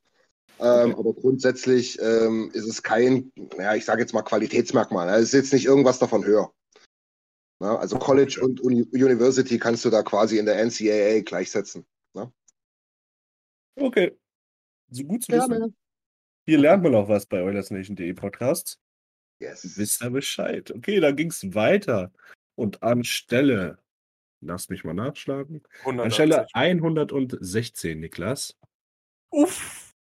Ähm, Aber grundsätzlich ähm, ist es kein, ja, ich sage jetzt mal Qualitätsmerkmal. Es ist jetzt nicht irgendwas davon höher. Ja, also College und Uni University kannst du da quasi in der NCAA gleichsetzen. Okay. So gut zu wissen. Hier lernt man auch was bei OilersNation.de Podcasts. Yes. Wisst ihr Bescheid. Okay, dann ging es weiter. Und anstelle, lass mich mal nachschlagen, 180. anstelle 116, Niklas, Uff.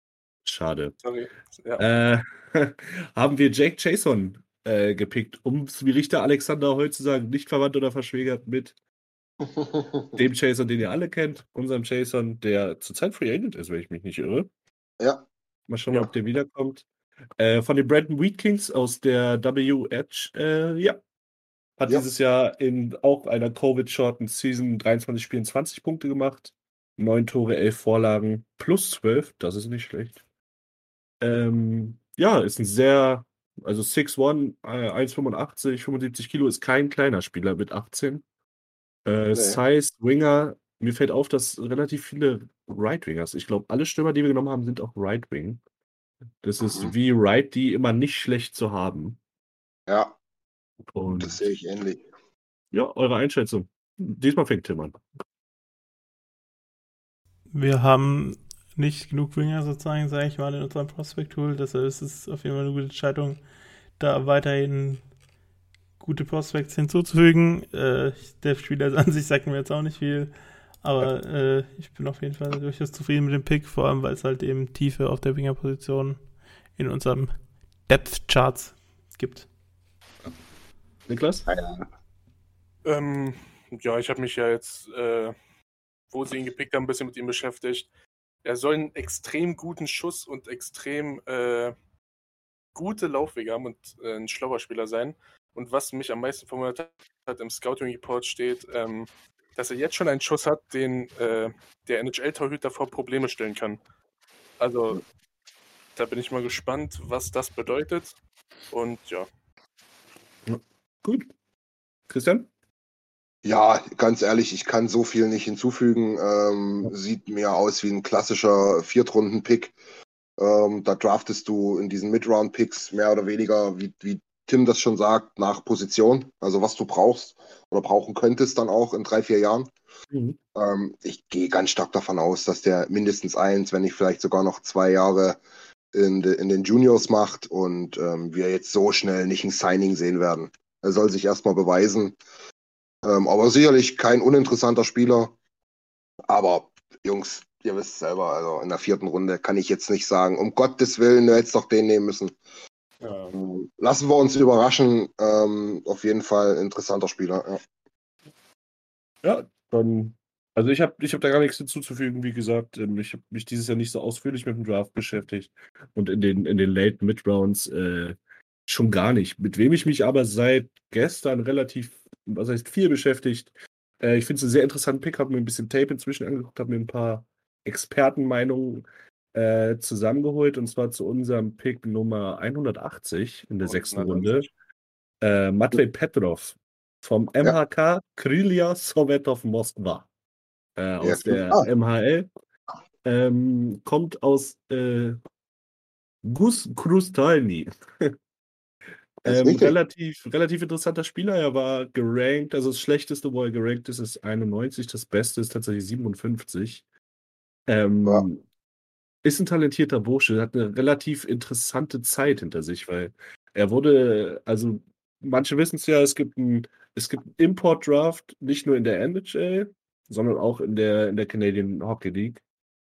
schade, Sorry. Ja. äh, (laughs) haben wir Jake Jason äh, gepickt, um es wie Richter Alexander heute zu sagen, nicht verwandt oder verschwägert mit (laughs) dem Chaser, den ihr alle kennt, unserem Chason, der zurzeit Free Agent ist, wenn ich mich nicht irre. ja, Mal schauen, Ja. ob der wiederkommt. Äh, von den Brandon Wheat Kings aus der WH, äh, ja. Hat Ja. dieses Jahr in auch einer Covid-Shorten Season 23 Spielen 20 Punkte gemacht. 9 Tore, 11 Vorlagen, plus 12, das ist nicht schlecht. Ähm, ja, ist ein sehr, also 6'1, äh, 1,85, 75 Kilo, ist kein kleiner Spieler mit 18. Äh, Nee. Size, Winger, mir fällt auf, dass relativ viele Right-Wingers, ich glaube, alle Stürmer, die wir genommen haben, sind auch Right-Wing. Das ist Mhm. wie Right, die immer nicht schlecht zu haben. ja, Und das sehe ich ähnlich. ja, eure Einschätzung. Diesmal fängt Tim an. Wir haben nicht genug Winger sozusagen, sage ich mal, in unserem Prospect-Tool. Deshalb ist es auf jeden Fall eine gute Entscheidung, da weiterhin gute Prospects hinzuzufügen. Äh, der Spieler an (laughs) sich sagt mir jetzt auch nicht viel, aber äh, ich bin auf jeden Fall durchaus zufrieden mit dem Pick, vor allem weil es halt eben Tiefe auf der Winger-Position in unserem Depth-Charts gibt. Niklas? Ähm, ja, ich habe mich ja jetzt, äh, wo sie ihn gepickt haben, ein bisschen mit ihm beschäftigt. Er soll einen extrem guten Schuss und extrem äh, gute Laufwege haben und äh, ein schlauer Spieler sein. Und was mich am meisten verwundert hat, im Scouting Report steht, ähm, dass er jetzt schon einen Schuss hat, den äh, der NHL-Torhüter vor Probleme stellen kann. Also, da bin ich mal gespannt, was das bedeutet. Und ja, Gut. Christian? Ja, ganz ehrlich, ich kann so viel nicht hinzufügen. Ähm, sieht mir aus wie ein klassischer Viertrunden-Pick. Ähm, da draftest du in diesen Mid-Round-Picks mehr oder weniger, wie, wie Tim das schon sagt, nach Position. Also was du brauchst oder brauchen könntest dann auch in drei, vier Jahren. Mhm. Ähm, ich gehe ganz stark davon aus, dass der mindestens eins, wenn nicht vielleicht sogar noch zwei Jahre in, de, in den Juniors macht und ähm, wir jetzt so schnell nicht ein Signing sehen werden. Er soll sich erstmal beweisen. Ähm, aber sicherlich kein uninteressanter Spieler. Aber Jungs, ihr wisst selber, also in der vierten Runde kann ich jetzt nicht sagen, um Gottes Willen, du hättest doch den nehmen müssen. ja. Lassen wir uns überraschen. Ähm, auf jeden Fall interessanter Spieler. Ja. Ja, dann. Also ich habe ich hab da gar nichts hinzuzufügen, wie gesagt. Ähm, Ich habe mich dieses Jahr nicht so ausführlich mit dem Draft beschäftigt. Und in den, in den Late Mid-Rounds äh, schon gar nicht. Mit wem ich mich aber seit gestern relativ, was heißt viel beschäftigt. Äh, ich finde es einen sehr interessanten Pick, habe mir ein bisschen Tape inzwischen angeguckt, habe mir ein paar Expertenmeinungen äh, zusammengeholt. Und zwar zu unserem Pick Nummer 180 in der sechsten Runde. Äh, Matvei Petrov vom MHK Krylia Sovetov Moskwa. Äh, aus der Ah. MHL. Ähm, kommt aus äh, Gus Krustalny. (laughs) Ähm, relativ, relativ interessanter Spieler. Er war gerankt, also das Schlechteste, wo er gerankt ist, ist 91. Das Beste ist tatsächlich 57. Ähm, Ja. Ist ein talentierter Bursche, hat eine relativ interessante Zeit hinter sich, weil er wurde, also manche wissen es ja, es gibt ein, es gibt einen Import-Draft, nicht nur in der NHL, sondern auch in der, in der Canadian Hockey League.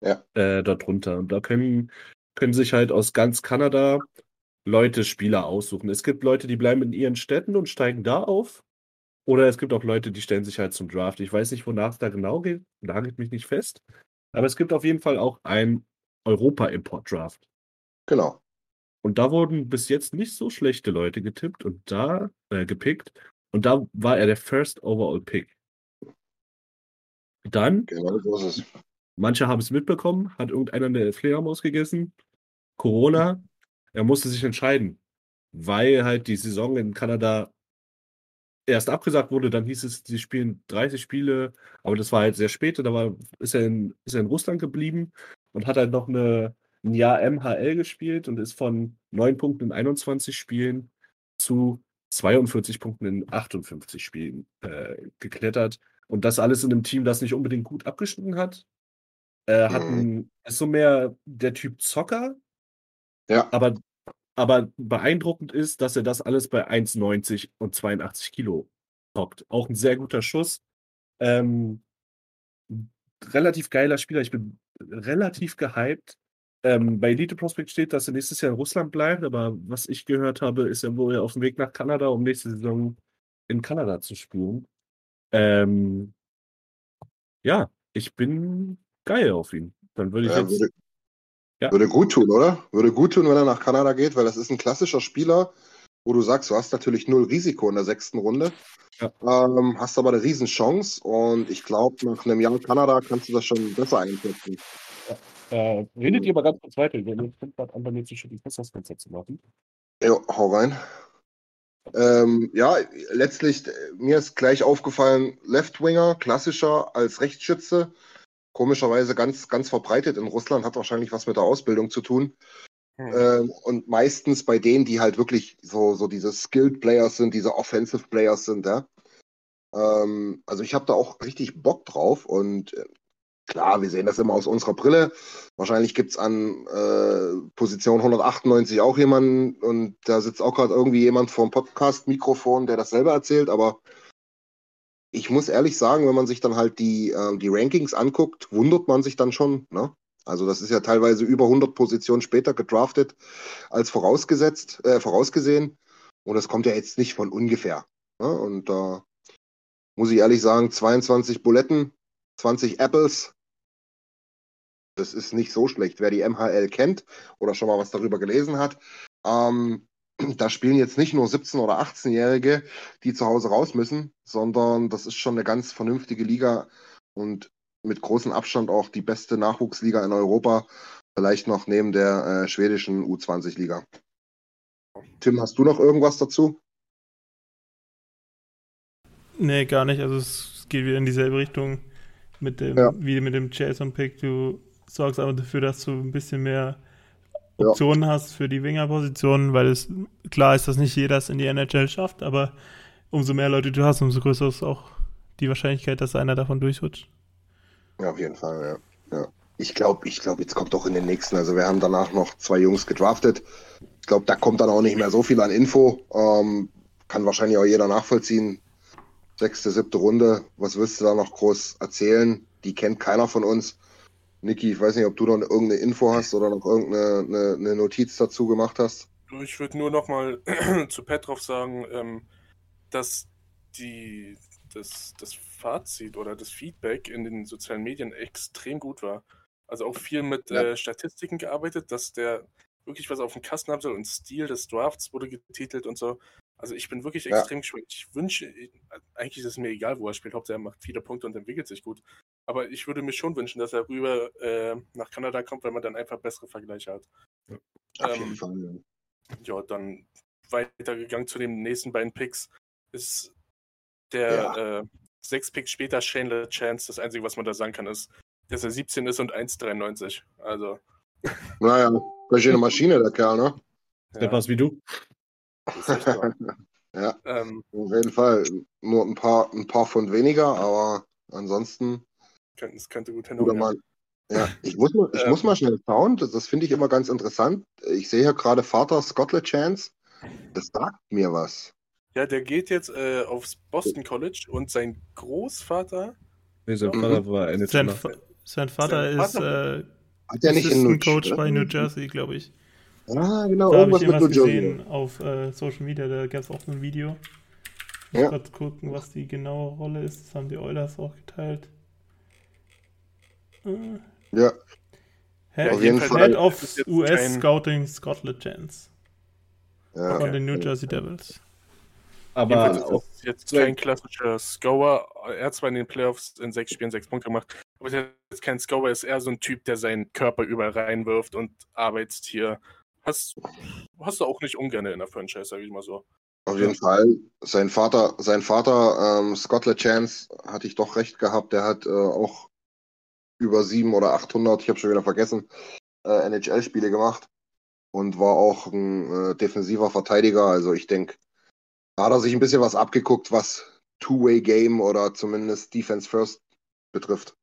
Ja. Äh, darunter. Und da können, können sich halt aus ganz Kanada Leute Spieler aussuchen. Es gibt Leute, die bleiben in ihren Städten und steigen da auf. Oder es gibt auch Leute, die stellen sich halt zum Draft. Ich weiß nicht, wonach es da genau geht. Nagelt mich nicht fest. Aber es gibt auf jeden Fall auch ein Europa-Import-Draft. Genau. Und da wurden bis jetzt nicht so schlechte Leute getippt und da äh, gepickt. Und da war er der First Overall Pick. Dann, Genau so ist es. manche haben es mitbekommen, hat irgendeiner eine Fledermaus gegessen. Corona. Er musste sich entscheiden, weil halt die Saison in Kanada erst abgesagt wurde. Dann hieß es, sie spielen 30 Spiele, aber das war halt sehr spät. Da war, ist, er in, ist er in Russland geblieben und hat halt noch eine, ein Jahr MHL gespielt und ist von 9 Punkten in 21 Spielen zu 42 Punkten in 58 Spielen äh, geklettert. Und das alles in einem Team, das nicht unbedingt gut abgeschnitten hat. Äh, hat Mhm. ein, ist so mehr der Typ Zocker, Ja, aber, aber beeindruckend ist, dass er das alles bei 1,90 und 82 Kilo zockt. Auch ein sehr guter Schuss. Ähm, relativ geiler Spieler. Ich bin relativ gehypt. ähm, bei Elite Prospect steht, dass er nächstes Jahr in Russland bleibt, aber was ich gehört habe, ist er wohl auf dem Weg nach Kanada, um nächste Saison in Kanada zu spielen. Ähm, ja, ich bin geil auf ihn. Dann würde ich Ja, jetzt. würde, Ja. würde gut tun, oder? Würde gut tun, wenn er nach Kanada geht, weil das ist ein klassischer Spieler, wo du sagst, du hast natürlich null Risiko in der sechsten Runde, Ja. ähm, hast aber eine Riesenchance und ich glaube, nach einem Jahr in Kanada kannst du das schon besser einschätzen. Äh, redet ihr mal ganz kurz weiter. Ich bin gerade an, bei mir zu schütten, das Fenster zu machen. Ja, hau rein. Ähm, ja, letztlich, äh, mir ist gleich aufgefallen, Left-Winger, klassischer als Rechtsschütze. Komischerweise ganz, ganz verbreitet in Russland, hat wahrscheinlich was mit der Ausbildung zu tun. Hm. Ähm, und meistens bei denen, die halt wirklich so, so diese Skilled Players sind, diese Offensive Players sind, ja. Ähm, also ich habe da auch richtig Bock drauf und äh, klar, wir sehen das immer aus unserer Brille. Wahrscheinlich gibt's an äh, Position 198 auch jemanden und da sitzt auch gerade irgendwie jemand vor dem Podcast-Mikrofon, der das selber erzählt, aber ich muss ehrlich sagen, wenn man sich dann halt die, ähm, die Rankings anguckt, wundert man sich dann schon, ne? Also das ist ja teilweise über 100 Positionen später gedraftet als vorausgesetzt, äh, vorausgesehen. Und das kommt ja jetzt nicht von ungefähr. Ne? Und da muss ich ehrlich sagen, 22 Buletten, 20 Apples. Das ist nicht so schlecht. Wer die MHL kennt oder schon mal was darüber gelesen hat, ähm, da spielen jetzt nicht nur 17- oder 18-Jährige, die zu Hause raus müssen, sondern das ist schon eine ganz vernünftige Liga und mit großem Abstand auch die beste Nachwuchsliga in Europa, vielleicht noch neben der äh, schwedischen U20-Liga. Tim, hast du noch irgendwas dazu? Nee, gar nicht. Also es geht wieder in dieselbe Richtung mit dem, Ja. wie mit dem Jason-Pick. Du sorgst aber dafür, dass du ein bisschen mehr Ja. Optionen hast für die Winger-Positionen, weil es klar ist, dass nicht jeder es in die NHL schafft, aber umso mehr Leute du hast, umso größer ist auch die Wahrscheinlichkeit, dass einer davon durchrutscht. Ja, auf jeden Fall, ja. ja. Ich glaube, ich glaube, jetzt kommt doch in den nächsten. Also wir haben danach noch zwei Jungs gedraftet. Ich glaube, da kommt dann auch nicht mehr so viel an Info. Ähm, kann wahrscheinlich auch jeder nachvollziehen. Sechste, siebte Runde. Was willst du da noch groß erzählen? Die kennt keiner von uns. Niki, ich weiß nicht, ob du noch irgendeine Info hast oder noch irgendeine eine, eine Notiz dazu gemacht hast. Ich würde nur noch mal (clears throat) zu Petrov sagen, ähm, dass die, das, das Fazit oder das Feedback in den sozialen Medien extrem gut war. Also auch viel mit Ja. äh, Statistiken gearbeitet, dass der wirklich was auf dem Kasten haben soll und Stil des Drafts wurde getitelt und so. Also ich bin wirklich Ja. extrem gespannt. Ich wünsche, eigentlich ist es mir egal, wo er spielt, Hauptsache er macht viele Punkte und entwickelt sich gut. Aber ich würde mir schon wünschen, dass er rüber äh, nach Kanada kommt, weil man dann einfach bessere Vergleiche hat. Auf Ähm, jeden Fall. ja, dann weitergegangen zu den nächsten beiden Picks ist der Ja. äh, sechs Picks später Shane Chance. Das Einzige, was man da sagen kann, ist, dass er 17 ist und 1,93. Also, Naja, ganz schöne Maschine, der Kerl, ne? Der ja, passt wie du. (laughs) Ja, ähm, auf jeden Fall. Nur ein paar, ein paar Pfund weniger, aber ansonsten könnte, es könnte gut hinhauen. Ja. Ich muss mal, ich Ähm. muss mal schnell schauen. Das, das finde ich immer ganz interessant. Ich sehe hier gerade Vater Scotland Chance. Das sagt mir was. ja, der geht jetzt äh, aufs Boston College und sein Großvater, Nee, sein Mhm. Vater war eine Sein, sein Vater Sein ist Vater- äh, Hat der nicht in New Coach bei New Jersey, glaube ich. Ah, genau, Da habe irgendwas ich mit Jersey. gesehen auf äh, Social Media, da gab es auch so ein Video. Ich muss Ja. gerade gucken, was die genaue Rolle ist. Das haben die Oilers auch geteilt. Äh, Ja, Head, Auf jeden Head Fall. of ist jetzt US kein- Scouting Scotland Chance ja. von den New Jersey Devils. Aber ist das jetzt kein klassischer Scorer. Er hat zwar in den Playoffs in sechs Spielen sechs Punkte gemacht, aber er ist jetzt kein Scorer, er ist eher so ein Typ, der seinen Körper überall reinwirft und Arbeitstier. Hast, hast du auch nicht ungern in der Franchise, sag ich mal so. Auf jeden Fall. Sein Vater, sein Vater, ähm, Scotland Chance, hatte ich doch recht gehabt. Der hat äh, auch über sieben oder 800, ich habe schon wieder vergessen, äh, NHL-Spiele gemacht und war auch ein äh, defensiver Verteidiger. Also ich denke, da hat er sich ein bisschen was abgeguckt, was Two-Way-Game oder zumindest Defense First betrifft.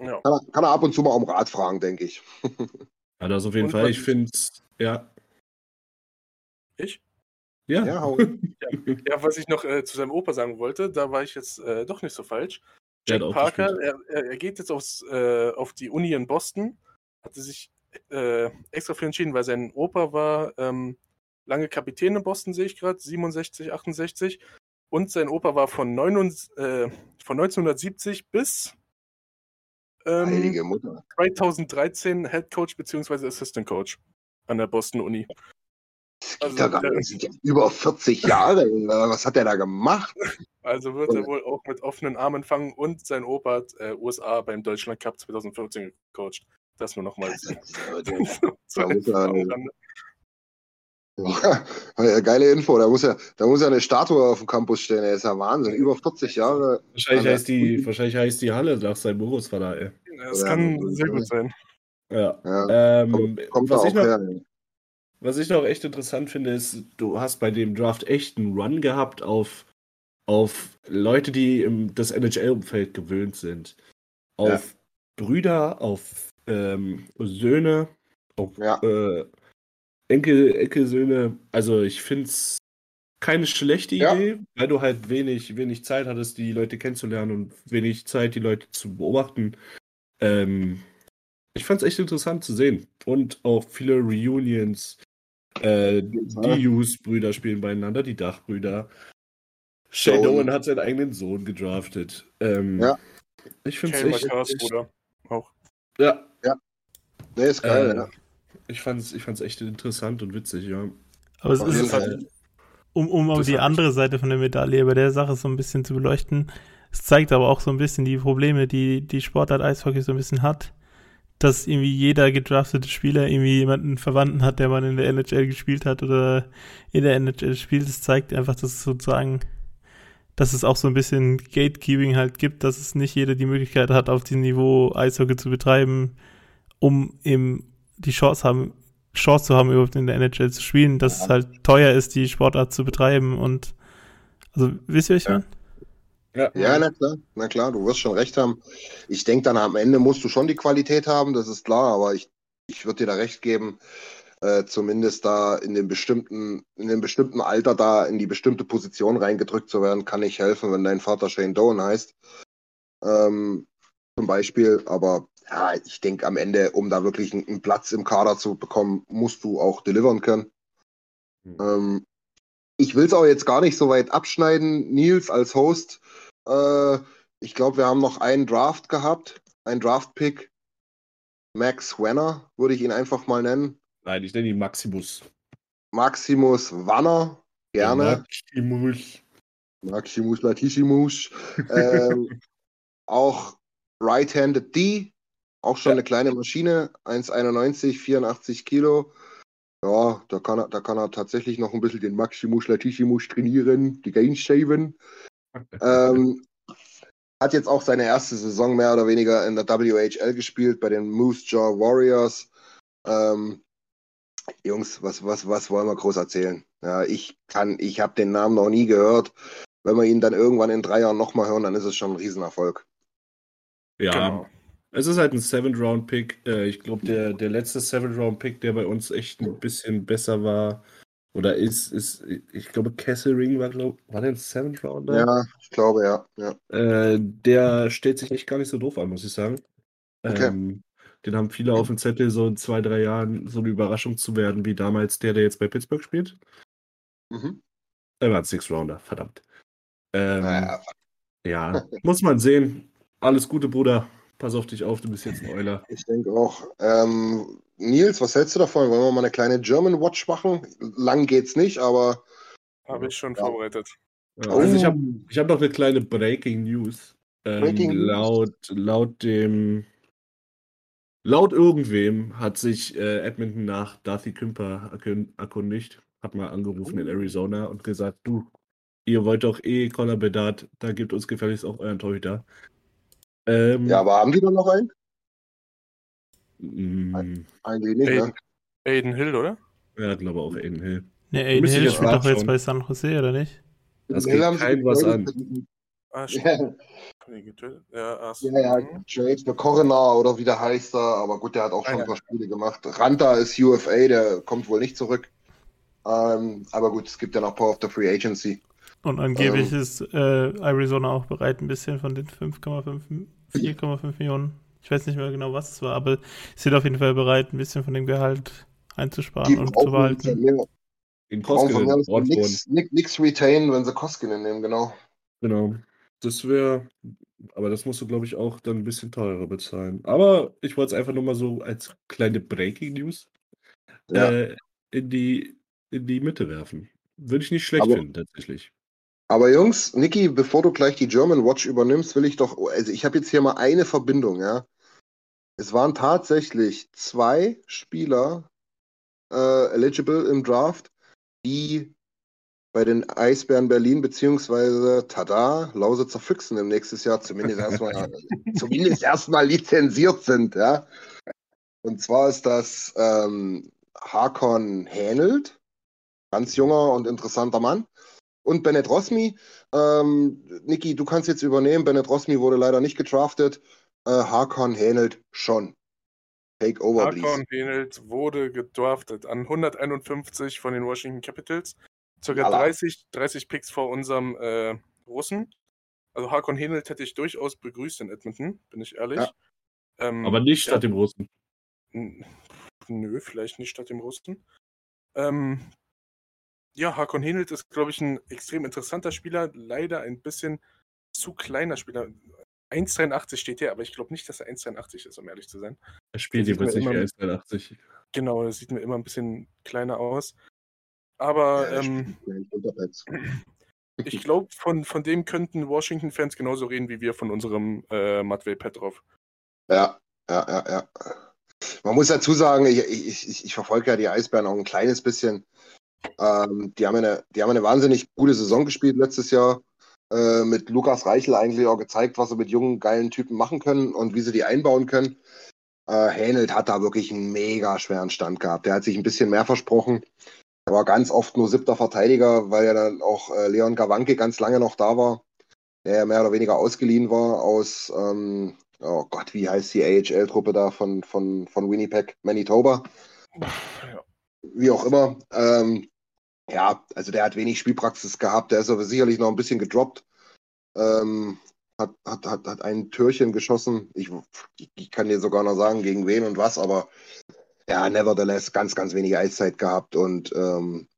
Ja. Kann er, kann er ab und zu mal um Rat fragen, denke ich. (laughs) ja, das auf jeden Und Fall. Ich finde ja. Ich? Ja. Ja, hau. (laughs) Ja, was ich noch äh, zu seinem Opa sagen wollte, da war ich jetzt äh, doch nicht so falsch. Jack Parker, er, er, geht jetzt aufs, äh, auf die Uni in Boston, hatte sich äh, extra für entschieden, weil sein Opa war ähm, lange Kapitän in Boston, sehe ich gerade, 67, 68. Und sein Opa war von, 79, äh, von 1970 bis ähm, Heilige Mutter. 2013 Head Coach bzw. Assistant Coach an der Boston Uni. Also, da gar, das sind ja über 40 Jahre. Was hat er da gemacht? Also wird er wohl auch mit offenen Armen fangen und sein Opa hat äh, USA beim Deutschland Cup 2014 gecoacht. Das nur nochmal. (laughs) Geile Info, da muss ja, da muss ja eine Statue auf dem Campus stehen, er ist ja Wahnsinn, über 40 Jahre. Wahrscheinlich heißt die, wahrscheinlich heißt die Halle nach seinem Urgroßvater, ey. Das ja, kann sehr gut sein. Ja. ja. Ähm, kommt, was, ich noch, her, was ich noch echt interessant finde, ist, du hast bei dem Draft echt einen Run gehabt auf, auf Leute, die im, das NHL-Umfeld gewöhnt sind. Auf ja. Brüder, auf ähm, Söhne, auf äh, Enkel, Enkelsöhne. Also ich finde es keine schlechte Idee, weil du halt wenig, wenig Zeit hattest, die Leute kennenzulernen und wenig Zeit, die Leute zu beobachten. Ähm, ich fand es echt interessant zu sehen. Und auch viele Reunions. Äh, die Hughes-Brüder spielen beieinander, die Dachbrüder. Shane Owen hat seinen eigenen Sohn gedraftet. Ähm, ja. Ich finde es echt. Auch. Ja. Ja. Der ist geil, äh, ja. Ich fand es ich fand's echt interessant und witzig, ja. Aber es ist halt, um, um auf die andere Seite von der Medaille bei der Sache so ein bisschen zu beleuchten, es zeigt aber auch so ein bisschen die Probleme, die die Sportart Eishockey so ein bisschen hat, dass irgendwie jeder gedraftete Spieler irgendwie jemanden Verwandten hat, der mal in der NHL gespielt hat oder in der NHL spielt. Das zeigt einfach, dass es sozusagen, dass es auch so ein bisschen Gatekeeping halt gibt, dass es nicht jeder die Möglichkeit hat, auf diesem Niveau Eishockey zu betreiben, um eben die Chance haben, Chance zu haben, überhaupt in der NHL zu spielen, dass ja. es halt teuer ist, die Sportart zu betreiben und also wisst ihr, was ich meine? Ja. Ja, na klar, na klar, du wirst schon recht haben. Ich denke dann am Ende musst du schon die Qualität haben, das ist klar, aber ich, ich würde dir da recht geben, äh, zumindest da in dem bestimmten, in dem bestimmten Alter da in die bestimmte Position reingedrückt zu werden, kann nicht helfen, wenn dein Vater Shane Doan heißt. Ähm, zum Beispiel, aber ja, ich denke am Ende, um da wirklich einen, einen, Platz im Kader zu bekommen, musst du auch delivern können. Mhm. Ähm, ich will es auch jetzt gar nicht so weit abschneiden. Nils als Host, äh, ich glaube, wir haben noch einen Draft gehabt, ein Draft-Pick. Max Wenner würde ich ihn einfach mal nennen. Nein, ich nenne ihn Maximus. Maximus Wanner, gerne. Maximus. Maximus Latissimus. ähm, (laughs) auch Right-Handed D, auch schon ja. eine kleine Maschine, 1,91, 84 Kilo. Ja, da kann er, da kann er tatsächlich noch ein bisschen den Maximus Latissimus trainieren, die Gains shaven. Ähm, hat jetzt auch seine erste Saison mehr oder weniger in der WHL gespielt bei den Moose Jaw Warriors. Ähm, Jungs, was, was, was wollen wir groß erzählen? Ja, ich kann, ich habe den Namen noch nie gehört. Wenn wir ihn dann irgendwann in drei Jahren nochmal hören, dann ist es schon ein Riesenerfolg. Ja, genau. Es ist halt ein Seventh-Round-Pick. Äh, ich glaube, der, der letzte Seventh-Round-Pick, der bei uns echt ein bisschen besser war oder ist, ist ich glaube, Kesselring war, glaub, war der ein Seventh-Rounder? Ja, ich glaube, ja. ja. Äh, der stellt sich echt gar nicht so doof an, muss ich sagen. Okay. Ähm, den haben viele auf dem Zettel, so in zwei, drei Jahren so eine Überraschung zu werden, wie damals der, der jetzt bei Pittsburgh spielt. Mhm. Er war ein Six-Rounder, verdammt. Ähm, naja. Ja, muss man sehen. Alles Gute, Bruder. Pass auf dich auf, du bist jetzt ein Euler. (laughs) Ich denke auch. Ähm, Nils, was hältst du davon? Wollen wir mal eine kleine German Watch machen? Lang geht's nicht, aber. Habe ich schon ja. vorbereitet. Ja, also ich habe ich hab noch eine kleine Breaking News. Ähm, Breaking laut, laut dem. Laut irgendwem hat sich äh, Edmonton nach Darcy Kümper erkundigt, hat mal angerufen in Arizona und gesagt, du, ihr wollt doch eh Conor Bedard, da gibt uns gefälligst auch euren Torhüter. Ähm, ja, aber haben die dann noch einen? Mm, Eigentlich nicht, Aiden, ne? Aiden Hill, oder? Ja, glaube auch Aiden Hill. Ne, Aiden Hill spielt doch jetzt bei San Jose, oder nicht? Das geht kein was an. Ah, (laughs) ja. Ja, ja, ja, für Corona oder wie der heißt er, aber gut, der hat auch schon ah, ein paar Spiele gemacht. Ranta ist UFA, der kommt wohl nicht zurück. Ähm, aber gut, es gibt ja noch Power of the Free Agency. Und angeblich ähm, ist äh, Arizona auch bereit, ein bisschen von den 5,5, 4,5 Millionen Ich weiß nicht mehr genau, was es war, aber sie sind auf jeden Fall bereit, ein bisschen von dem Gehalt einzusparen Die und zu brauchen behalten. mehr, In brauchen Koskinen, nix, nix, nix retain, wenn sie Koskinen nehmen, genau. Genau. Das wäre, aber das musst du, glaube ich, auch dann ein bisschen teurer bezahlen. Aber ich wollte es einfach nur mal so als kleine Breaking News Ja. äh, in, die, in die Mitte werfen. Würde ich nicht schlecht Aber- finden, tatsächlich. Aber Jungs, Niki, bevor du gleich die German Watch übernimmst, will ich doch, also ich habe jetzt hier mal eine Verbindung, ja. Es waren tatsächlich zwei Spieler äh, eligible im Draft, die bei den Eisbären Berlin beziehungsweise Tada, Lausitzer Füchsen im nächsten Jahr zumindest erstmal (laughs) zumindest erstmal lizenziert sind, ja. Und zwar ist das ähm, Hakon Hänelt, ganz junger und interessanter Mann. Und Bennett Rosmi, ähm, Niki, du kannst jetzt übernehmen. Bennett Rosmi wurde leider nicht gedraftet. Äh, Hakon Hänelt schon. Take over, please. Hakon Henelt wurde gedraftet an 151 von den Washington Capitals. Circa Lala. 30, 30 Picks vor unserem äh, Russen. Also Hakon Henelt hätte ich durchaus begrüßt in Edmonton, bin ich ehrlich. Ja. Ähm, Aber nicht ja, statt dem Russen. Nö, vielleicht nicht statt dem Russen. Ähm, ja, Hakon Henelt ist, glaube ich, ein extrem interessanter Spieler. Leider ein bisschen zu kleiner Spieler. 1,83 steht hier, aber ich glaube nicht, dass er 1,83 ist, um ehrlich zu sein. Er spielt jeweils mir nicht wie immer- 1,83. Genau, das sieht mir immer ein bisschen kleiner aus. Aber Ja, ähm, (clears throat) ich glaube, von, von dem könnten Washington-Fans genauso reden wie wir von unserem äh, Matvey Petrov. Ja, ja, ja, ja. Man muss dazu sagen, ich, ich, ich, ich verfolge ja die Eisbären auch ein kleines bisschen. Ähm, die, haben eine, die haben eine wahnsinnig gute Saison gespielt letztes Jahr. Äh, mit Lukas Reichel eigentlich auch gezeigt, was sie mit jungen, geilen Typen machen können und wie sie die einbauen können. Äh, Hänelt hat da wirklich einen mega schweren Stand gehabt. Der hat sich ein bisschen mehr versprochen. Er war ganz oft nur siebter Verteidiger, weil ja dann auch äh, Leon Gawanke ganz lange noch da war, der ja mehr oder weniger ausgeliehen war aus, ähm, oh Gott, wie heißt die AHL-Truppe da von, von, von Winnipeg, Manitoba, Ja. Wie auch immer. Ähm, ja, also der hat wenig Spielpraxis gehabt, der ist aber sicherlich noch ein bisschen gedroppt. Ähm, hat, hat, hat, hat ein Türchen geschossen. Ich, ich kann dir sogar noch sagen, gegen wen und was, aber ja, nevertheless, ganz, ganz wenig Eiszeit gehabt und ähm,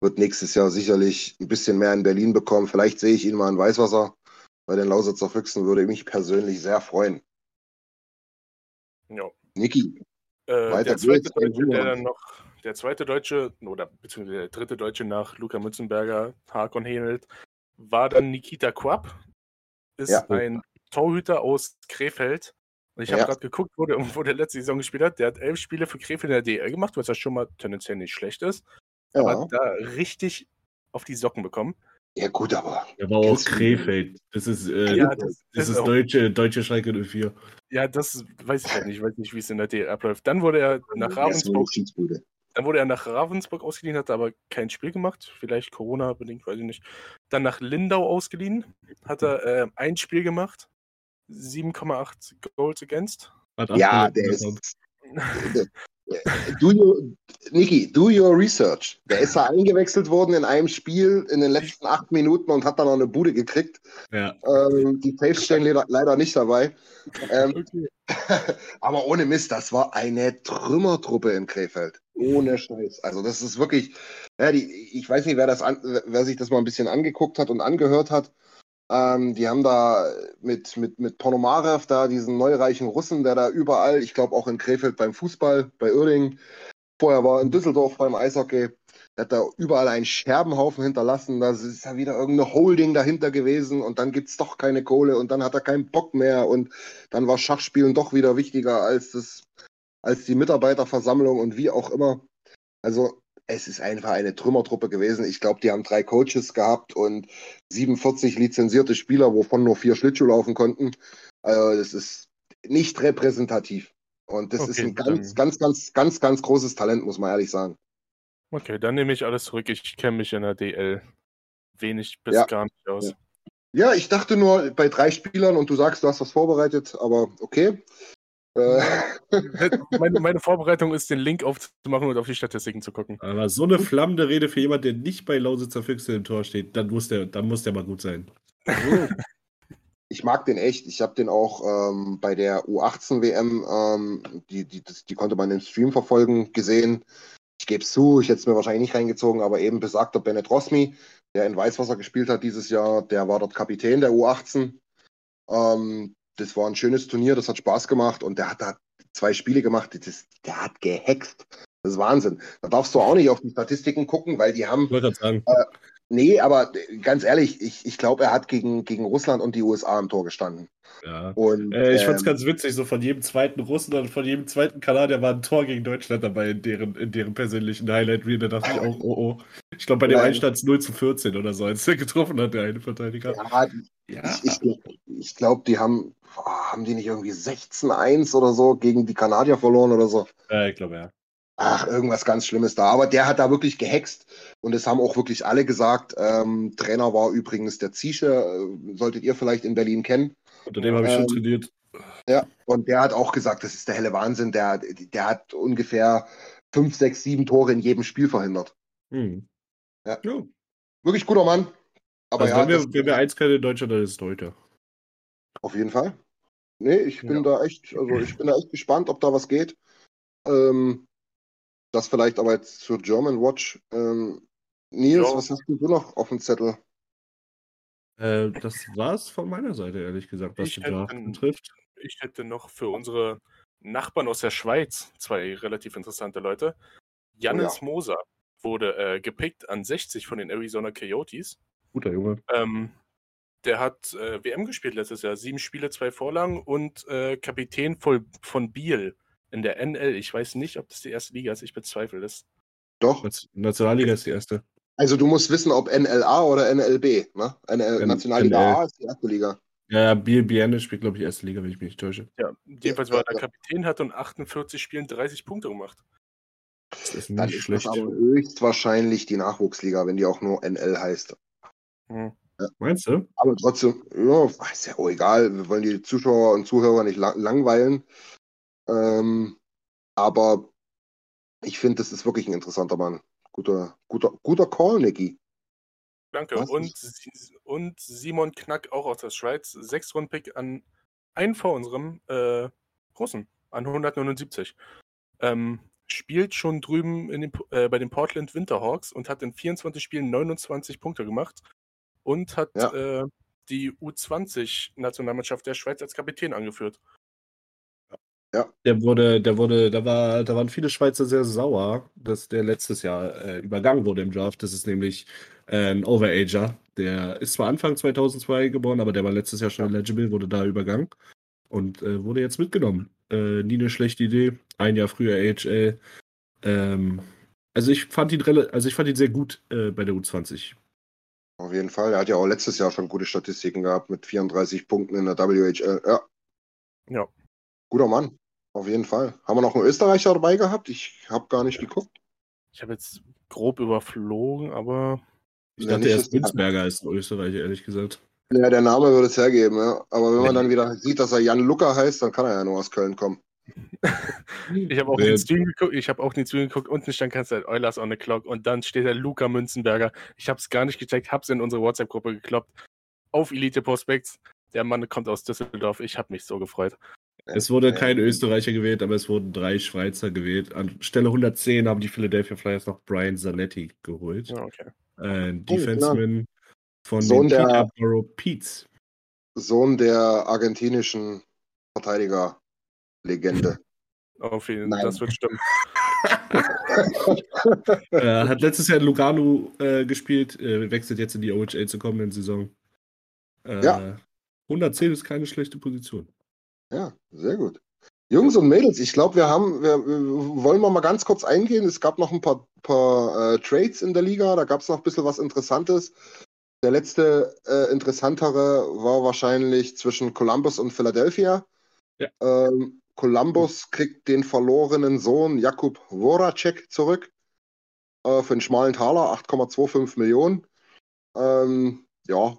wird nächstes Jahr sicherlich ein bisschen mehr in Berlin bekommen. Vielleicht sehe ich ihn mal in Weißwasser. Bei den Lausitzer Füchsen würde mich persönlich sehr freuen. Ja. Niki, Äh, Weiter der zweite Deutsche, der dann noch, der zweite Deutsche, oder beziehungsweise der dritte Deutsche nach Luca Mützenberger, Hakon Henelt, war dann Nikita Quapp. Ist Ja. ein Torhüter aus Krefeld. Und ich habe Ja. gerade geguckt, wo der, (laughs) wo der letzte Saison gespielt hat. Der hat elf Spiele für Krefeld in der DL gemacht, was ja schon mal tendenziell nicht schlecht ist. Aber ja, hat da richtig auf die Socken bekommen. ja gut, aber Er war du- Krefeld. Das ist, äh, Ja, das, das, das ist auch- deutsche, deutsche Schalke 04. Ja, das weiß ich halt nicht. Ich weiß nicht, wie es in der DL abläuft. Dann wurde er nach Ravensburg. Dann wurde er nach Ravensburg ausgeliehen, hat aber kein Spiel gemacht. Vielleicht Corona-bedingt, weiß ich nicht. Dann nach Lindau ausgeliehen, hat er äh, ein Spiel gemacht. 7,8 Goals against. Ja, der ist. (laughs) Do your, Niki, do your research. Der ist da eingewechselt worden in einem Spiel in den letzten acht Minuten und hat dann noch eine Bude gekriegt. Ja. Ähm, die Tapes stehen leider, leider nicht dabei. Ähm, (laughs) aber ohne Mist, das war eine Trümmertruppe in Krefeld. Ohne Scheiß. Also das ist wirklich, ja, die, ich weiß nicht, wer, das an, wer sich das mal ein bisschen angeguckt hat und angehört hat. Ähm, die haben da mit, mit, mit Ponomarev da diesen neureichen Russen, der da überall, ich glaube auch in Krefeld beim Fußball, bei Uerdingen, vorher war in Düsseldorf beim Eishockey, der hat da überall einen Scherbenhaufen hinterlassen. Da ist ja wieder irgendeine Holding dahinter gewesen und dann gibt's doch keine Kohle und dann hat er keinen Bock mehr und dann war Schachspielen doch wieder wichtiger als das, als die Mitarbeiterversammlung und wie auch immer. Also es ist einfach eine Trümmertruppe gewesen. Ich glaube, die haben drei Coaches gehabt und 47 lizenzierte Spieler, wovon nur vier Schlittschuh laufen konnten. Also das ist nicht repräsentativ. Und das ist Okay, ein ganz, ganz, ganz, ganz, ganz großes Talent, muss man ehrlich sagen. Okay, dann nehme ich alles zurück. Ich kenne mich in der DL wenig bis Ja. gar nicht aus. Ja. Ja, ich dachte nur bei drei Spielern und du sagst, du hast was vorbereitet, aber okay. Äh, meine, meine Vorbereitung ist, den Link aufzumachen und auf die Statistiken zu gucken. Aber so eine flammende Rede für jemanden, der nicht bei Lausitzer Füchse im Tor steht, dann muss der, dann muss der mal gut sein. ich (laughs) ich mag den echt. Ich habe den auch ähm, bei der U18 WM, ähm, die, die, das, die konnte man im Stream verfolgen, gesehen. Ich gebe es zu, ich hätte es mir wahrscheinlich nicht reingezogen, aber eben besagter Bennett Rosmi, der in Weißwasser gespielt hat dieses Jahr, der war dort Kapitän der U18. Ähm, das war ein schönes Turnier, das hat Spaß gemacht und der hat da zwei Spiele gemacht, das, der hat gehext. Das ist Wahnsinn. Da darfst du auch nicht auf die Statistiken gucken, weil die haben. Ich wollte sagen. Äh, nee, aber ganz ehrlich, ich, ich glaube, er hat gegen, gegen Russland und die USA im Tor gestanden. Ja. Und, Äh, ich fand's ähm, ganz witzig, so von jedem zweiten Russen und von jedem zweiten Kanadier war ein Tor gegen Deutschland dabei in deren, in deren persönlichen Highlight Reel. Da dachte ich auch, oh oh. Ich glaube, bei dem Ja. einen stand es 0 zu 14 oder so, als er getroffen hat, der eine Verteidiger. Ja, Ja. ich, ich, ich glaube, die haben, oh, haben die nicht irgendwie 16-1 oder so gegen die Kanadier verloren oder so. Äh, ich glaube, ja. Ach, irgendwas ganz Schlimmes da. Aber der hat da wirklich gehext. Und es haben auch wirklich alle gesagt. Ähm, Trainer war übrigens der Ziesche, äh, solltet ihr vielleicht in Berlin kennen. Unter dem habe ich schon Ähm, trainiert. Ja, und der hat auch gesagt, das ist der helle Wahnsinn. Der, der hat ungefähr fünf, sechs, sieben Tore in jedem Spiel verhindert. Hm. Ja. ja. Wirklich guter Mann. Aber also ja, wenn, wir, wenn wir eins können in Deutschland, dann ist es Deutscher. auf jeden Fall. Nee, ich bin Ja. da echt, also ich bin da echt gespannt, ob da was geht. Ähm, das vielleicht aber jetzt zur German Watch. Ähm, Nils, Ja. was hast du noch auf dem Zettel? Äh, das war's von meiner Seite, ehrlich gesagt, was Ich Draft einen- betrifft. Ich hätte noch für unsere Nachbarn aus der Schweiz zwei relativ interessante Leute. Jannis Moser wurde äh, gepickt an 60 von den Arizona Coyotes. Guter Junge. Ähm, der hat äh, WM gespielt letztes Jahr. Sieben Spiele, zwei Vorlagen und äh, Kapitän von, von Biel in der NL. Ich weiß nicht, ob das die erste Liga ist. Ich bezweifle das. Doch. Nationalliga ist die erste. Also du musst wissen, ob NLA oder NLB. Ne? NL, Nationalliga NL. A ist die erste Liga. Ja, Biel Bienne spielt, glaube ich, erste Liga, wenn ich mich nicht täusche. Ja, jedenfalls Ja, war er ja. Kapitän, hat in 48 Spielen 30 Punkte gemacht. Das ist Dann nicht ist schlecht. das aber höchstwahrscheinlich die Nachwuchsliga, wenn die auch nur NL heißt. Hm. Meinst du? Aber trotzdem, ja, ist ja auch egal. Wir wollen die Zuschauer und Zuhörer nicht lang langweilen. Ähm, aber ich finde, das ist wirklich ein interessanter Mann. Guter, guter, guter Call, Nicky. Danke. Was? Und, und Simon Knack, auch aus der Schweiz, sechs Rundpick an einen vor unserem äh, Russen, an 179. Ähm, spielt schon drüben in den, äh, bei den Portland Winterhawks und hat in 24 Spielen 29 Punkte gemacht und hat Ja. äh, die U20-Nationalmannschaft der Schweiz als Kapitän angeführt. Der wurde, der wurde, da war, da waren viele Schweizer sehr sauer, dass der letztes Jahr äh, übergangen wurde im Draft. Das ist nämlich äh, ein Overager. Der ist zwar Anfang 2002 geboren, aber der war letztes Jahr schon eligible, wurde da übergangen und äh, wurde jetzt mitgenommen. Äh, nie eine schlechte Idee. Ein Jahr früher AHL. Ähm, also ich fand ihn also ich fand ihn sehr gut äh, bei der U20. Auf jeden Fall. Er hat ja auch letztes Jahr schon gute Statistiken gehabt mit 34 Punkten in der WHL. Ja, Ja. guter Mann. Auf jeden Fall. Haben wir noch einen Österreicher dabei gehabt? Ich habe gar nicht geguckt. Ich habe jetzt grob überflogen, aber Ich dachte erst Münzberger ist ein Österreicher, ehrlich gesagt. Ja, der Name würde es hergeben, ja. Aber wenn man dann wieder sieht, dass er Jan Luca heißt, dann kann er ja nur aus Köln kommen. (laughs) Ich habe auch den Stream geguckt, ich habe auch den Stream geguckt, unten stand ganz halt Eulers on the Clock und dann steht der Luca Münzenberger. Ich habe es gar nicht gecheckt, habe es in unsere WhatsApp-Gruppe gekloppt. Auf Elite Prospects. Der Mann kommt aus Düsseldorf. Ich habe mich so gefreut. Es wurde Ja. kein Österreicher gewählt, aber es wurden drei Schweizer gewählt. An Stelle 110 haben die Philadelphia Flyers noch Brian Zanetti geholt. Ja, okay. Äh, Oh, Defenseman von Sohn den der- Peterborough Peets. Sohn der argentinischen Verteidiger-Legende. Auf jeden Nein. das wird stimmen. äh, (laughs) hat letztes Jahr in Lugano äh, gespielt, äh, wechselt jetzt in die OHL zur kommenden Saison. Äh, Ja. 110 ist keine schlechte Position. Ja, sehr gut. Jungs und Mädels, ich glaube, wir haben, wir, wir wollen wir mal ganz kurz eingehen. Es gab noch ein paar, paar äh, Trades in der Liga, da gab es noch ein bisschen was Interessantes. Der letzte äh, interessantere war wahrscheinlich zwischen Columbus und Philadelphia. Ja. Ähm, Columbus kriegt den verlorenen Sohn Jakub Voracek zurück äh, für einen schmalen Taler, 8,25 Millionen. Ähm, ja,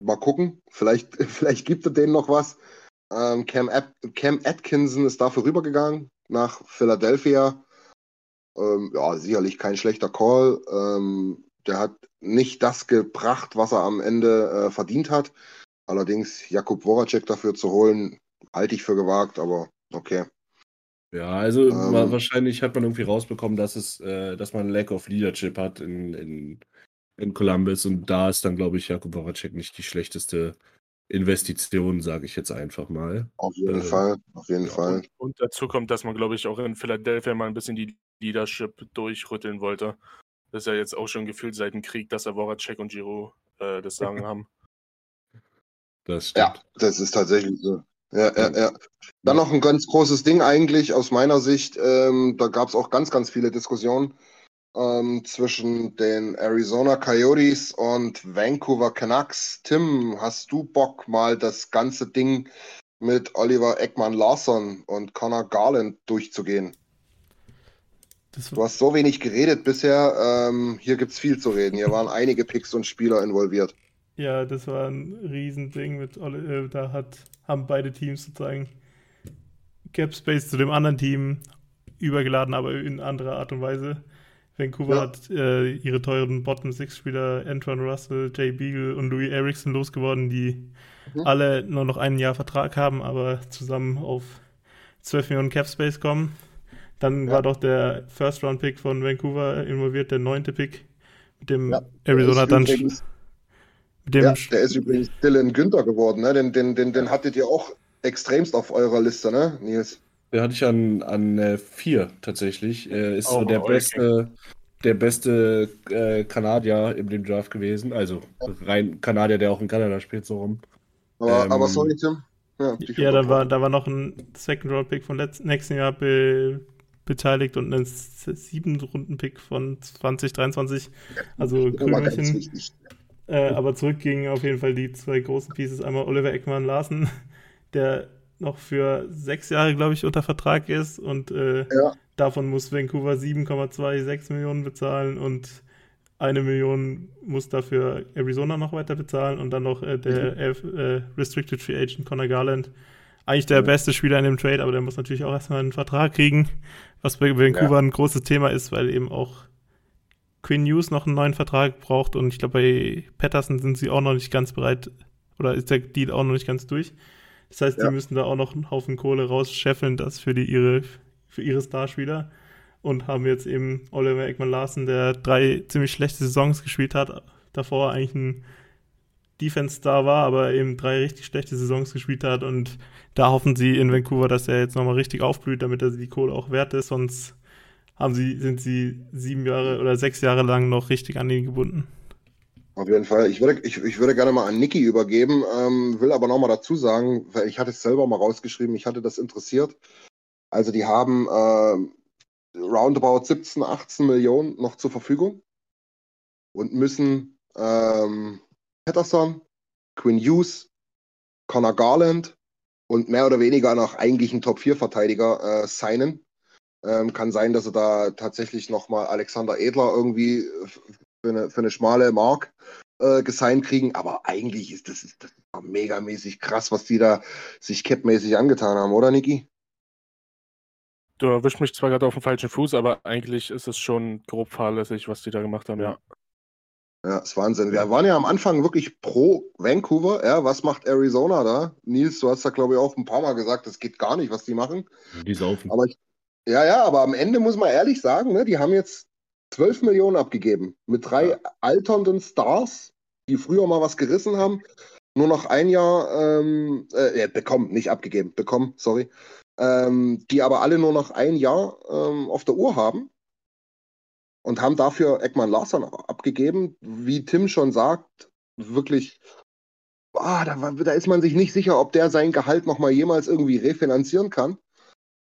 mal gucken. Vielleicht, (laughs) vielleicht gibt er denen noch was. Ähm, Cam, At Cam Atkinson ist dafür rübergegangen nach Philadelphia. Ähm, ja, sicherlich kein schlechter Call. Ähm, der hat nicht das gebracht, was er am Ende äh, verdient hat. Allerdings Jakub Voracek dafür zu holen, halte ich für gewagt, aber okay. Ja, also Ähm. wa- wahrscheinlich hat man irgendwie rausbekommen, dass es, äh, dass man Lack of Leadership hat in, in, in Columbus und da ist dann, glaube ich, Jakub Voracek nicht die schlechteste Investition, sage ich jetzt einfach mal. Auf jeden Äh, Fall, auf jeden Ja, Fall. und, und dazu kommt, dass man, glaube ich, auch in Philadelphia mal ein bisschen die Leadership durchrütteln wollte. Das ist ja jetzt auch schon gefühlt seit dem Krieg, dass er Voracek und Giro äh, das Sagen (laughs) haben. Das Ja, stimmt. das ist tatsächlich so. Ja, ja, ja. Dann noch ein ganz großes Ding eigentlich aus meiner Sicht. Ähm, da gab es auch ganz, ganz viele Diskussionen ähm, zwischen den Arizona Coyotes und Vancouver Canucks. Tim, hast du Bock, mal das ganze Ding mit Oliver Ekman Larsson und Connor Garland durchzugehen? Du hast so wenig geredet bisher. Ähm, hier gibt's viel zu reden. Hier waren einige Picks und Spieler involviert. Ja, das war ein Riesending mit Oli- äh, da hat, haben beide Teams sozusagen Cap Space zu dem anderen Team übergeladen, aber in anderer Art und Weise. Vancouver Ja. hat äh, ihre teuren Bottom-Six-Spieler Antoine Russell, Jay Beagle und Louis Erickson losgeworden, die Mhm. alle nur noch ein Jahr Vertrag haben, aber zusammen auf 12 Millionen Cap Space kommen. Dann Ja. war doch der First-Round-Pick von Vancouver involviert, der neunte Pick, mit dem Ja, Arizona ist dann übrigens- mit dem Ja, der ist übrigens Dylan Günther geworden, ne? Den, den, den, den hattet ihr auch extremst auf eurer Liste, ne, Nils? Der hatte ich an, an äh, vier tatsächlich. Äh, ist Auch so der Eugen. beste, der beste äh, Kanadier in dem Draft gewesen. Also rein Kanadier, der auch in Kanada spielt, so rum. Aber, Ähm, aber sorry, Tim. Ja, Ja, da war, da war noch ein Second-Round-Pick von letzt, nächsten Jahr be, beteiligt und ein sieben-Runden-Pick von 2023. Also Krümelchen. Äh, aber zurück gingen auf jeden Fall die zwei großen Pieces. Einmal Oliver Eckmann Larsen, (laughs) der noch für sechs Jahre, glaube ich, unter Vertrag ist und äh, Ja. davon muss Vancouver 7,26 Millionen bezahlen und eine Million muss dafür Arizona noch weiter bezahlen und dann noch äh, der elf, äh, Restricted Free Agent Connor Garland. Eigentlich der beste Spieler in dem Trade, aber der muss natürlich auch erstmal einen Vertrag kriegen, was bei Vancouver ein großes Thema ist, weil eben auch Quinn Hughes noch einen neuen Vertrag braucht und ich glaube, bei Patterson sind sie auch noch nicht ganz bereit oder ist der Deal auch noch nicht ganz durch. Das heißt, Ja. die müssen da auch noch einen Haufen Kohle rausscheffeln, das für die ihre, für ihre Starspieler und haben jetzt eben Oliver Ekman Larsen, der drei ziemlich schlechte Saisons gespielt hat, davor eigentlich ein Defense-Star war, aber eben drei richtig schlechte Saisons gespielt hat und da hoffen sie in Vancouver, dass er jetzt nochmal richtig aufblüht, damit er die Kohle auch wert ist, sonst haben sie, sind sie sieben Jahre oder sechs Jahre lang noch richtig an ihn gebunden. Auf jeden Fall. Ich würde, ich, ich würde gerne mal an Niki übergeben, ähm, will aber nochmal dazu sagen, weil ich hatte es selber mal rausgeschrieben, ich hatte das interessiert. Also die haben ähm, roundabout 17, 18 Millionen noch zur Verfügung und müssen ähm, Patterson, Quinn Hughes, Connor Garland und mehr oder weniger noch eigentlich einen Top-4-Verteidiger äh, signen. Ähm, kann sein, dass sie da tatsächlich nochmal Alexander Edler irgendwie für eine, für eine schmale Mark äh, gesigned kriegen, aber eigentlich ist das, ist das megamäßig krass, was die da sich capmäßig angetan haben, oder Niki? Du erwischt mich zwar gerade auf dem falschen Fuß, aber eigentlich ist es schon grob fahrlässig, was die da gemacht haben, ja. Ja, ist Wahnsinn. Wir waren ja am Anfang wirklich pro Vancouver. Ja, was macht Arizona da? Nils, du hast da glaube ich auch ein paar Mal gesagt, das geht gar nicht, was die machen. Die saufen. Aber ich, ja, ja, aber am Ende muss man ehrlich sagen, ne, die haben jetzt 12 Millionen abgegeben mit drei alternden Stars, die früher mal was gerissen haben. Nur noch ein Jahr ähm, äh, bekommen, nicht abgegeben, bekommen, sorry. Ähm, die aber alle nur noch ein Jahr ähm, auf der Uhr haben und haben dafür Ekman Larsson abgegeben. Wie Tim schon sagt, wirklich, ah, da, da ist man sich nicht sicher, ob der sein Gehalt nochmal jemals irgendwie refinanzieren kann.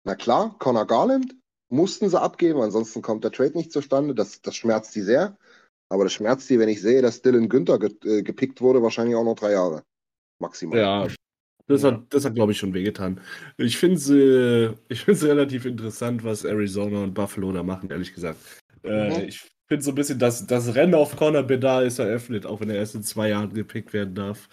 Na klar, Connor Garland mussten sie abgeben, ansonsten kommt der Trade nicht zustande. Das, das schmerzt die sehr. Aber das schmerzt die, wenn ich sehe, dass Dylan Günther ge äh, gepickt wurde, wahrscheinlich auch noch drei Jahre. Maximal. Ja, das Ja. hat, das hat glaube ich, schon wehgetan. Ich finde es (laughs) äh, ich find's relativ interessant, was Arizona und Buffalo da machen, ehrlich gesagt. Äh, Mhm. Ich finde so ein bisschen, dass das Rennen auf Conor Bedard ist eröffnet, auch wenn er erst in zwei Jahren gepickt werden darf.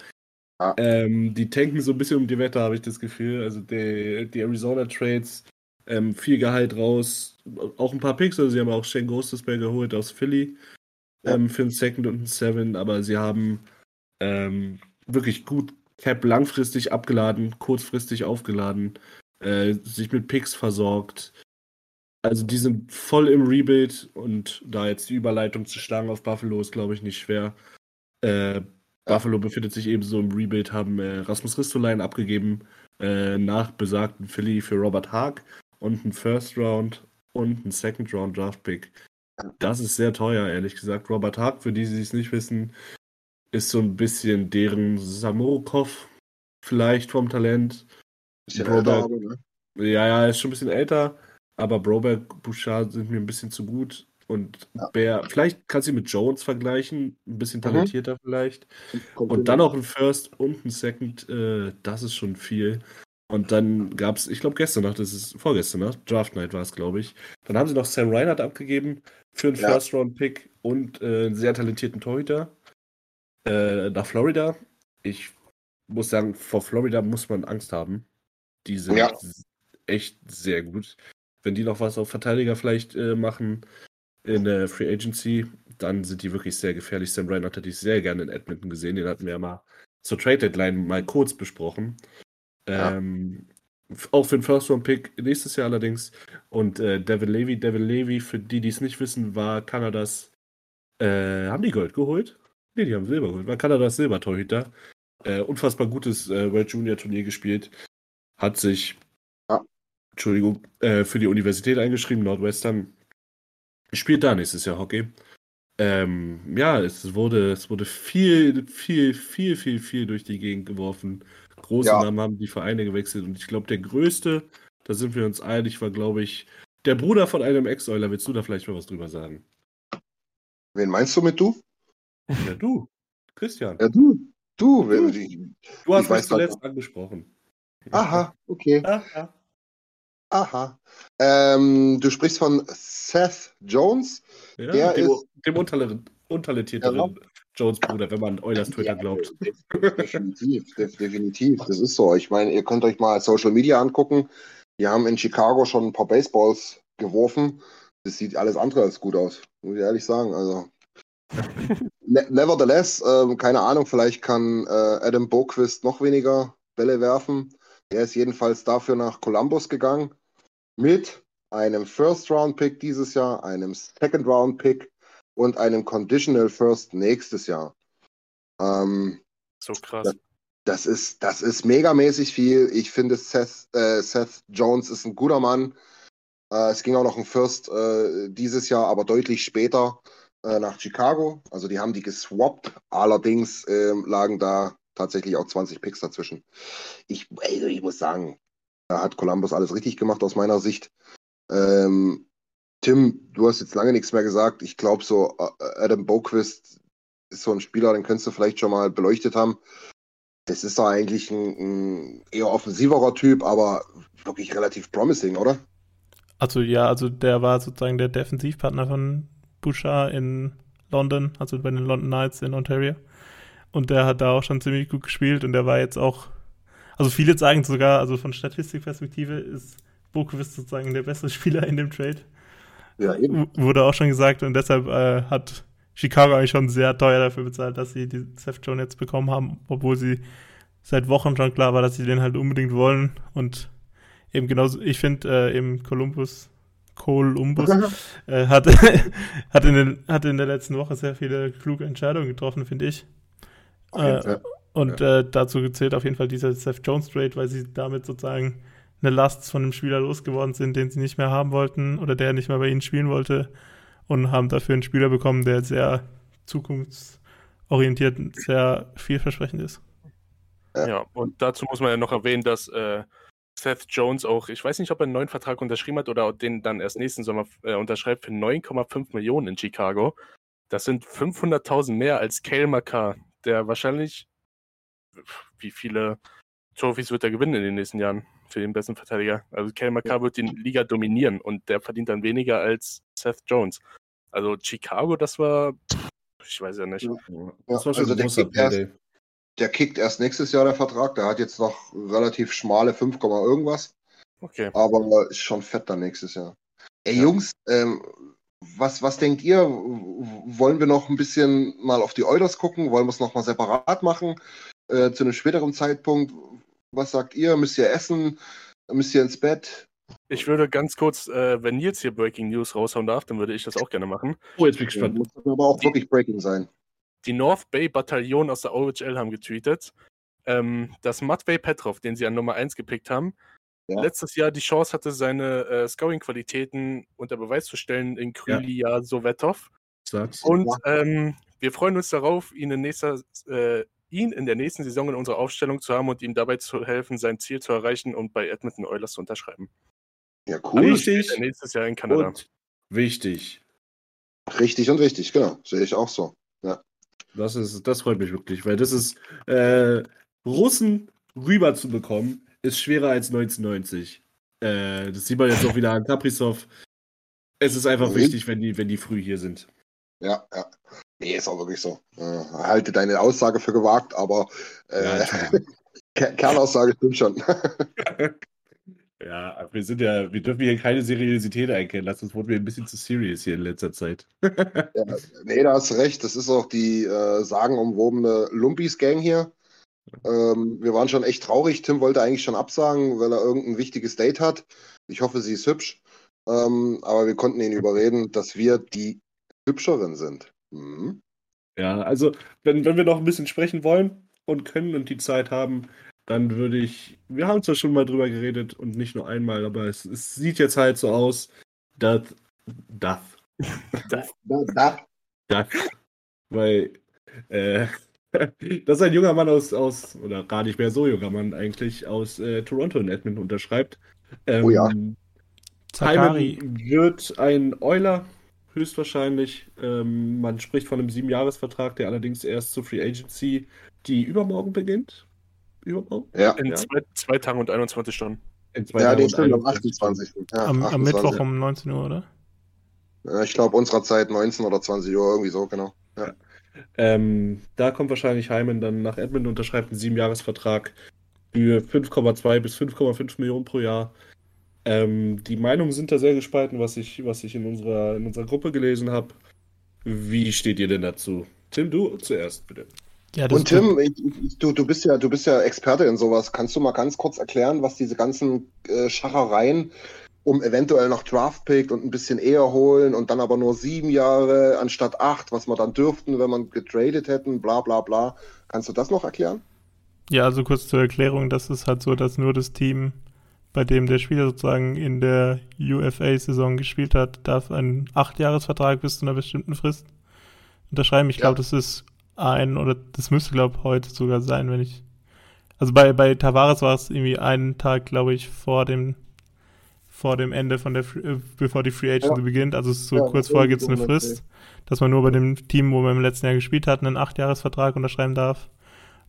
Ja. Ähm, die tanken so ein bisschen um die Wette, habe ich das Gefühl. Also die, die Arizona Trades, ähm, viel Gehalt raus, auch ein paar Picks, also sie haben auch Shane Ghostesberg geholt aus Philly Ja. ähm, für einen Second und einen Seven, aber sie haben ähm, wirklich gut Cap langfristig abgeladen, kurzfristig aufgeladen, äh, sich mit Picks versorgt. Also die sind voll im Rebuild und da jetzt die Überleitung zu schlagen auf Buffalo ist, glaube ich, nicht schwer. Äh, Buffalo befindet sich ebenso im Rebuild, haben äh, Rasmus Ristolainen abgegeben äh, nach besagten Philly für Robert Haag und einen First Round und einen Second Round Draft Pick. Das ist sehr teuer, ehrlich gesagt. Robert Haag, für die, die es nicht wissen, ist so ein bisschen deren Samorokov, vielleicht vom Talent. Bisschen Broberg- älter, aber, ne? Ja, ja, er ist schon ein bisschen älter, aber Broberg, Bouchard sind mir ein bisschen zu gut. Und Ja. Bär, vielleicht kannst du ihn mit Jones vergleichen, ein bisschen talentierter vielleicht. Kommt Und dann noch ein First und ein Second, äh, das ist schon viel. Und dann gab es, ich glaube gestern Nacht, das ist vorgestern Nacht, Draft Night war es, glaube ich. Dann haben sie noch Sam Reinhardt abgegeben für einen Ja. First-Round-Pick und äh, einen sehr talentierten Torhüter äh, nach Florida. Ich muss sagen, vor Florida muss man Angst haben. Die sind Ja. echt sehr gut. Wenn die noch was auf Verteidiger vielleicht äh, machen in der Free Agency, dann sind die wirklich sehr gefährlich. Sam Reinhardt hätte ich sehr gerne in Edmonton gesehen. Den hatten wir ja mal zur Trade Deadline mal kurz besprochen. Ja. Ähm, auch für den First Round Pick nächstes Jahr allerdings. Und äh, Devin Levy, Devin Levy, für die, die es nicht wissen, war Kanadas. Äh, haben die Gold geholt? Nee, die haben Silber geholt. War Kanadas Silbertorhüter. Äh, unfassbar gutes äh, World Junior Turnier gespielt. Hat sich, Ja. Entschuldigung, äh, für die Universität eingeschrieben, Nordwestern. Spielt da nächstes Jahr Hockey. Ähm, ja, es wurde, es wurde viel, viel, viel, viel, viel durch die Gegend geworfen. Große Ja. Namen haben die Vereine gewechselt und ich glaube, der größte, da sind wir uns einig, war, glaube ich, der Bruder von einem Ex-Euler. Willst du da vielleicht mal was drüber sagen? Wen meinst du mit du? Ja, du, Christian. Ja, du. Du, Du. Du hast ich mich grad zuletzt angesprochen. aha, okay. Aha. Aha. Ähm, du sprichst von Seth Jones. Ja, Der dem, ist- dem untal untalentierteren Jones Bruder, wenn man Eulers Twitter glaubt. Definitiv, def definitiv. Das ist so. Ich meine, ihr könnt euch mal Social Media angucken. Wir haben in Chicago schon ein paar Baseballs geworfen. Das sieht alles andere als gut aus, muss ich ehrlich sagen. Also. (laughs) Ne nevertheless, ähm, keine Ahnung, vielleicht kann äh, Adam Boquist noch weniger Bälle werfen. Er ist jedenfalls dafür nach Columbus gegangen mit einem First-Round-Pick dieses Jahr, einem Second-Round-Pick und einem Conditional First nächstes Jahr. Ähm, So krass. das ist, das ist megamäßig viel. Ich finde, Seth, äh, Seth Jones ist ein guter Mann. Äh, es ging auch noch ein First äh, dieses Jahr, aber deutlich später äh, nach Chicago. Also die haben die geswappt. Allerdings ähm, lagen da tatsächlich auch 20 Picks dazwischen. Ich, ey, ich muss sagen, da hat Columbus alles richtig gemacht aus meiner Sicht. Ähm, Tim, du hast jetzt lange nichts mehr gesagt. Ich glaube, so äh, Adam Boquist ist so ein Spieler, den könntest du vielleicht schon mal beleuchtet haben. Das ist doch eigentlich ein, ein eher offensiverer Typ, aber wirklich relativ promising, oder? Also ja, also der war sozusagen der Defensivpartner von Bouchard in London, also bei den London Knights in Ontario. Und der hat da auch schon ziemlich gut gespielt und der war jetzt auch, also viele sagen sogar, also von Statistikperspektive ist Bokwist sozusagen der beste (laughs) Spieler in dem Trade. Ja, eben. Wurde auch schon gesagt und deshalb äh, hat Chicago eigentlich schon sehr teuer dafür bezahlt, dass sie die Seth Jones jetzt bekommen haben, obwohl sie seit Wochen schon klar war, dass sie den halt unbedingt wollen und eben genauso, ich finde äh, eben Columbus, Columbus (laughs) äh, hat, (laughs) hat, in den, hat in der letzten Woche sehr viele kluge Entscheidungen getroffen, finde ich. Äh, Ja. und äh, dazu gezählt auf jeden Fall dieser Seth Jones Trade, weil sie damit sozusagen eine Last von einem Spieler losgeworden sind, den sie nicht mehr haben wollten oder der nicht mehr bei ihnen spielen wollte und haben dafür einen Spieler bekommen, der sehr zukunftsorientiert und sehr vielversprechend ist. Ja. und dazu muss man ja noch erwähnen, dass äh, Seth Jones auch, ich weiß nicht, ob er einen neuen Vertrag unterschrieben hat oder den dann erst nächsten Sommer äh, unterschreibt für 9,5 Millionen in Chicago. Das sind 500.000 mehr als Kale McCarr, der wahrscheinlich, wie viele Trophys wird er gewinnen in den nächsten Jahren für den besten Verteidiger? Also Kale McCarr wird die Liga dominieren und der verdient dann weniger als Seth Jones. Also Chicago, das war, ich weiß ja nicht. Ja. Das war schon also ein der großer kickt, erst, Payday. der kickt erst nächstes Jahr der Vertrag. Der hat jetzt noch relativ schmale 5, Komma irgendwas. Okay. aber ist schon fett dann nächstes Jahr. Ey, Ja. Jungs, ähm, was, was denkt ihr? Wollen wir noch ein bisschen mal auf die Eulers gucken? Wollen wir es nochmal separat machen? äh, zu einem späteren Zeitpunkt. Was sagt ihr? Müsst ihr essen? Müsst ihr ins Bett? Ich würde ganz kurz, äh, wenn Nils hier Breaking News raushauen darf, dann würde ich das auch gerne machen. Oh, jetzt bin ich gespannt. muss aber auch Die- wirklich Breaking sein. Die North Bay Bataillon aus der OHL haben getweetet, ähm, dass Matvey Petrov, den sie an Nummer 1 gepickt haben, Ja. letztes Jahr die Chance hatte, seine äh, Scoring-Qualitäten unter Beweis zu stellen in Krylia Sovetov. Sag's. Und ähm, wir freuen uns darauf, ihn in, nächster, äh, ihn in der nächsten Saison in unserer Aufstellung zu haben und ihm dabei zu helfen, sein Ziel zu erreichen und bei Edmonton Oilers zu unterschreiben. Ja, cool. Richtig. Er nächstes Jahr in Kanada. Und wichtig. Richtig und richtig, genau. Sehe ich auch so. Das ist, das freut mich wirklich, weil das ist äh, Russen rüber zu bekommen, ist schwerer als 1990. Äh, das sieht man jetzt auch wieder an Kaprizov. Es ist einfach Mhm. wichtig, wenn die, wenn die früh hier sind. Ja, ja. Nee, ist auch wirklich so. Äh, halte deine Aussage für gewagt, aber Ja, äh. (laughs) Ke- Kernaussage stimmt schon. (laughs) (laughs) ja, wir sind ja, wir dürfen hier keine Seriosität einkennen lassen, sonst wurden wir ein bisschen zu serious hier in letzter Zeit. ja, nee, da hast du recht. Das ist auch die äh, sagenumwobene Lumpis-Gang hier. Ähm, wir waren schon echt traurig. Tim wollte eigentlich schon absagen, weil er irgendein wichtiges Date hat. Ich hoffe, sie ist hübsch. Ähm, aber wir konnten ihn überreden, dass wir die Hübscheren sind. Mhm. Ja, also, wenn, wenn wir noch ein bisschen sprechen wollen und können und die Zeit haben, dann würde ich, wir haben zwar schon mal drüber geredet und nicht nur einmal, aber es, es sieht jetzt halt so aus, dass, dass, (laughs) Da, da. dass, weil, äh, dass ein junger Mann aus, aus, oder gar nicht mehr so junger Mann eigentlich, aus äh, Toronto in Edmonton unterschreibt. Ähm, Oh ja. Zakari. Wird ein Euler, höchstwahrscheinlich. Ähm, man spricht von einem Siebenjahresvertrag, der allerdings erst zur Free Agency, die übermorgen beginnt. Übermorgen? Ja, In Ja. zwei, zwei Tagen und 21 Stunden. In zwei ja Tagen den stimmt am 21. 28. Ja, Am, am 28. Mittwoch um 19 Uhr, oder? Ja, ich glaube, unserer Zeit 19 oder 20 Uhr, irgendwie so, genau. Ja. Ähm, da kommt wahrscheinlich Hyman dann nach Edmonton, unterschreibt einen Siebenjahresvertrag für 5,2 bis 5,5 Millionen pro Jahr. Ähm, die Meinungen sind da sehr gespalten, was ich, was ich in unserer, in unserer Gruppe gelesen habe. Wie steht ihr denn dazu? Tim, du zuerst, bitte. Ja, Und Tim, ich, ich, du, du, bist ja, du bist ja Experte in sowas. Kannst du mal ganz kurz erklären, was diese ganzen äh, Schachereien um eventuell noch Draftpick und ein bisschen eher holen und dann aber nur sieben Jahre anstatt acht, was wir dann dürften, wenn man getradet hätten, bla bla bla. Kannst du das noch erklären? Ja, also kurz zur Erklärung, das ist halt so, dass nur das Team, bei dem der Spieler sozusagen in der UFA-Saison gespielt hat, darf einen Achtjahresvertrag bis zu einer bestimmten Frist unterschreiben. Ich Ja. glaube, das ist ein, oder das müsste, glaube ich, heute sogar sein, wenn ich. Also bei, bei Tavares war es irgendwie einen Tag, glaube ich, vor dem vor dem Ende von der, äh, bevor die Free Agency Ja. beginnt. Also so Ja, kurz vorher gibt es eine Frist, dass man nur bei dem Team, wo man im letzten Jahr gespielt hat, einen Achtjahresvertrag unterschreiben darf.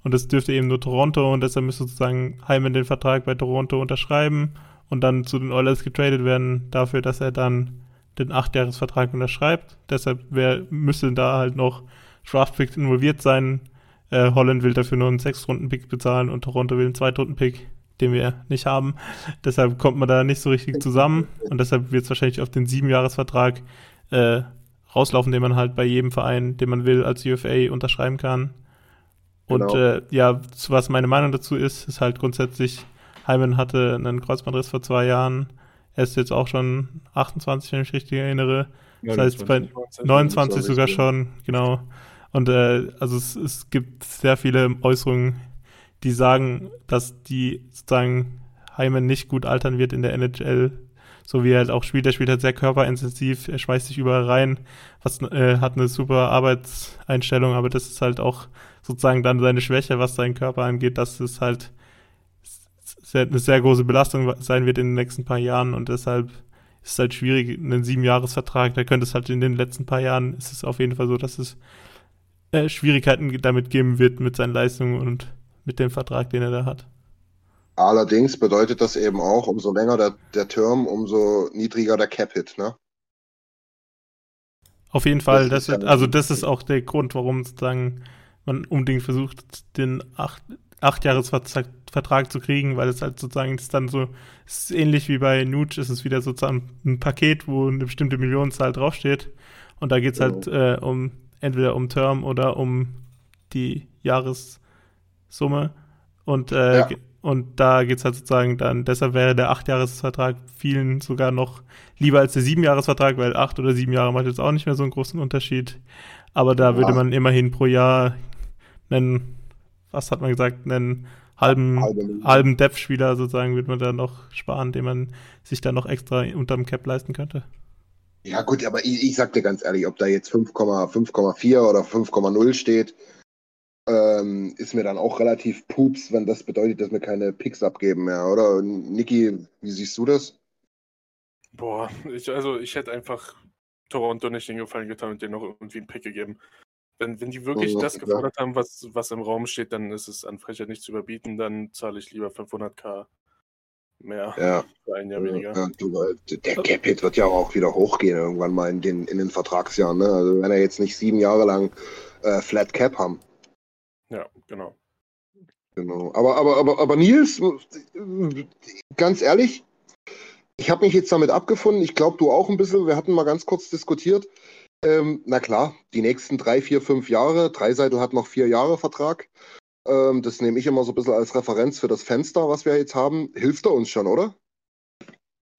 Und das dürfte eben nur Toronto und deshalb müsste sozusagen Hyman den Vertrag bei Toronto unterschreiben und dann zu den Oilers getradet werden dafür, dass er dann den Achtjahresvertrag unterschreibt. Deshalb wär, müsste da halt noch Draftpick involviert sein. Äh, Holland will dafür nur einen Sechs-Runden-Pick bezahlen und Toronto will einen Zweitrunden-Pick, den wir nicht haben. Deshalb kommt man da nicht so richtig zusammen und deshalb wird es wahrscheinlich auf den Siebenjahresvertrag äh, rauslaufen, den man halt bei jedem Verein, den man will, als UFA unterschreiben kann. Und Genau. äh, ja, was meine Meinung dazu ist, ist halt grundsätzlich, Hyman hatte einen Kreuzbandriss vor zwei Jahren. Er ist jetzt auch schon 28, wenn ich mich richtig erinnere. Das heißt, bei 29 sogar schon, genau. Und äh, also es, es gibt sehr viele Äußerungen, die sagen, dass die sozusagen Hyman nicht gut altern wird in der NHL, so wie er halt auch spielt. Er spielt halt sehr körperintensiv, er schmeißt sich überall rein, was, äh, hat eine super Arbeitseinstellung, aber das ist halt auch sozusagen dann seine Schwäche, was seinen Körper angeht, dass es halt sehr, eine sehr große Belastung sein wird in den nächsten paar Jahren. Und deshalb ist es halt schwierig, einen Siebenjahresvertrag, da könnte es halt in den letzten paar Jahren, ist es auf jeden Fall so, dass es äh, Schwierigkeiten damit geben wird mit seinen Leistungen. Und mit dem Vertrag, den er da hat. Allerdings bedeutet das eben auch, umso länger der, der Term, umso niedriger der Cap-Hit, ne? Auf jeden Fall, Das das ist ja also das ist auch der Grund, warum sozusagen man unbedingt versucht, den acht, Achtjahresvertrag zu kriegen, weil es halt sozusagen ist dann so, ist ähnlich wie bei Nuge, ist es wieder sozusagen ein Paket, wo eine bestimmte Millionenzahl draufsteht. Und da geht es halt äh, um entweder um Term oder um die Jahres, Summe. Und, äh, Ja. und da geht's halt sozusagen dann, deshalb wäre der Achtjahresvertrag vielen sogar noch lieber als der Siebenjahresvertrag, weil acht oder sieben Jahre macht jetzt auch nicht mehr so einen großen Unterschied. Aber da würde Ja. man immerhin pro Jahr einen, was hat man gesagt, einen halben, Halbe Million. halben Depth-Spieler sozusagen würde man da noch sparen, den man sich dann noch extra unterm Cap leisten könnte. Ja, gut, aber ich, ich sag dir ganz ehrlich, ob da jetzt 5,- 5,4 oder 5,0 steht, ähm, ist mir dann auch relativ pups, wenn das bedeutet, dass wir keine Picks abgeben mehr, oder? Niki, wie siehst du das? Boah, ich, also ich hätte einfach Toronto nicht den Gefallen getan und denen noch irgendwie einen Pick gegeben. Wenn, wenn die wirklich Ja, das ja. gefordert haben, was, was im Raum steht, dann ist es an Frechheit nicht zu überbieten, dann zahle ich lieber 500k mehr Ja. für ein Jahr weniger. Ja, du, weil der Cap-Hit wird ja auch wieder hochgehen irgendwann mal in den, in den Vertragsjahren. Ne? Also wenn er jetzt nicht sieben Jahre lang äh, Flat Cap haben. Ja, genau. Genau. Aber, aber, aber, aber Nils, ganz ehrlich, ich habe mich jetzt damit abgefunden. Ich glaube, du auch ein bisschen. Wir hatten mal ganz kurz diskutiert. Ähm, na klar, die nächsten drei, vier, fünf Jahre. Dreiseitel hat noch vier Jahre Vertrag. Ähm, das nehme ich immer so ein bisschen als Referenz für das Fenster, was wir jetzt haben. Hilft er uns schon, oder?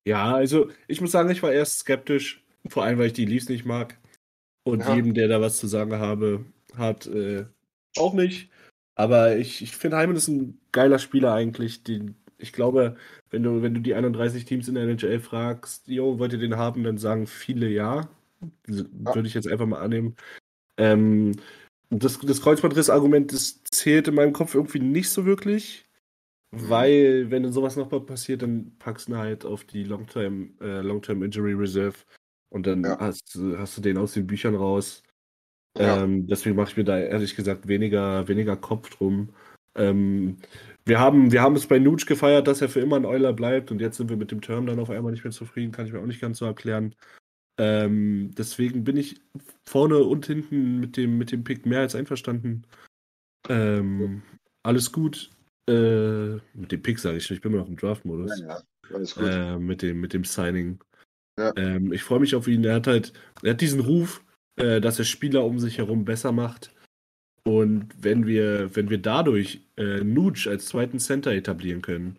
Ja, also ich muss sagen, ich war erst skeptisch, vor allem weil ich die Leafs nicht mag. Und Ja. jedem, der da was zu sagen habe, hat äh, auch nicht. Aber ich, ich finde, Hyman ist ein geiler Spieler eigentlich. Den, ich glaube, wenn du, wenn du die 31 Teams in der NHL fragst, jo, wollt ihr den haben, dann sagen viele ja. Das Würde ich jetzt einfach mal annehmen. Ähm, das, das Kreuzbandriss-Argument, das zählt in meinem Kopf irgendwie nicht so wirklich. Weil, wenn dann sowas nochmal passiert, dann packst du ihn halt auf die Long-Term äh, Long Injury Reserve und dann Ja. hast, hast du den aus den Büchern raus. Ja. Ähm, deswegen mache ich mir da ehrlich gesagt weniger, weniger Kopf drum. Ähm, wir, haben, wir haben es bei Nuge gefeiert, dass er für immer ein Euler bleibt und jetzt sind wir mit dem Term dann auf einmal nicht mehr zufrieden, kann ich mir auch nicht ganz so erklären. Ähm, deswegen bin ich vorne und hinten mit dem, mit dem Pick mehr als einverstanden. Ähm, alles gut. Äh, mit dem Pick sage ich schon, ich bin immer noch im Draft-Modus. ja. Alles gut. Äh, mit, dem, mit dem Signing. Ja. Ähm, ich freue mich auf ihn. Er hat halt, er hat diesen Ruf, äh, dass er Spieler um sich herum besser macht. Und wenn wir, wenn wir dadurch äh, Nuge als zweiten Center etablieren können,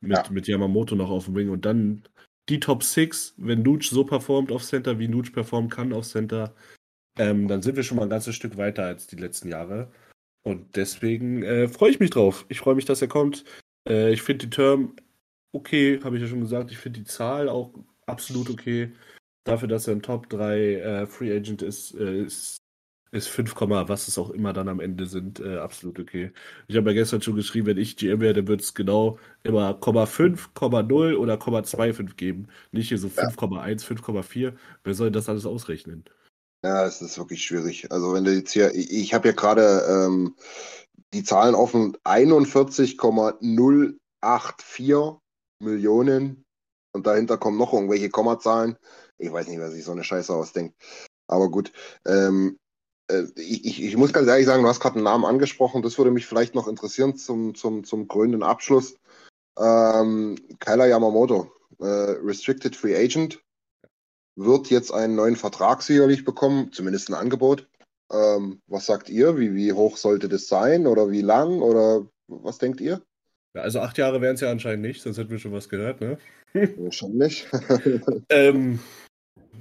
mit, Ja. mit Yamamoto noch auf dem Wing und dann die Top 6, wenn Nuge so performt auf Center, wie Nuge performen kann auf Center, ähm, dann sind wir schon mal ein ganzes Stück weiter als die letzten Jahre. Und deswegen äh, freue ich mich drauf. Ich freue mich, dass er kommt. Äh, ich finde die Term okay, habe ich ja schon gesagt. Ich finde die Zahl auch absolut okay. Dafür, dass er ein Top 3 äh, Free Agent ist, äh, ist, ist 5, was es auch immer dann am Ende sind, äh, absolut okay. Ich habe ja gestern schon geschrieben, wenn ich GM wäre, dann würde es genau immer 0,5, 0,0 oder 0,25 geben. Nicht hier so 5,1, 5,4. Wer soll das alles ausrechnen? Ja, es ist wirklich schwierig. Also wenn du jetzt hier, ich, ich habe ja gerade ähm, die Zahlen offen, 41,084 Millionen und dahinter kommen noch irgendwelche Kommazahlen. Ich weiß nicht, wer sich so eine Scheiße ausdenkt. Aber gut, ähm, äh, ich, ich, ich muss ganz ehrlich sagen, du hast gerade einen Namen angesprochen, das würde mich vielleicht noch interessieren zum, zum, zum krönenden Abschluss. Ähm, Kyler Yamamoto, äh, Restricted Free Agent, wird jetzt einen neuen Vertrag sicherlich bekommen, zumindest ein Angebot. Ähm, was sagt ihr? Wie, wie hoch sollte das sein oder wie lang oder was denkt ihr? Ja, also acht Jahre wären es ja anscheinend nicht, sonst hätten wir schon was gehört, ne? Wahrscheinlich. (laughs) Ähm,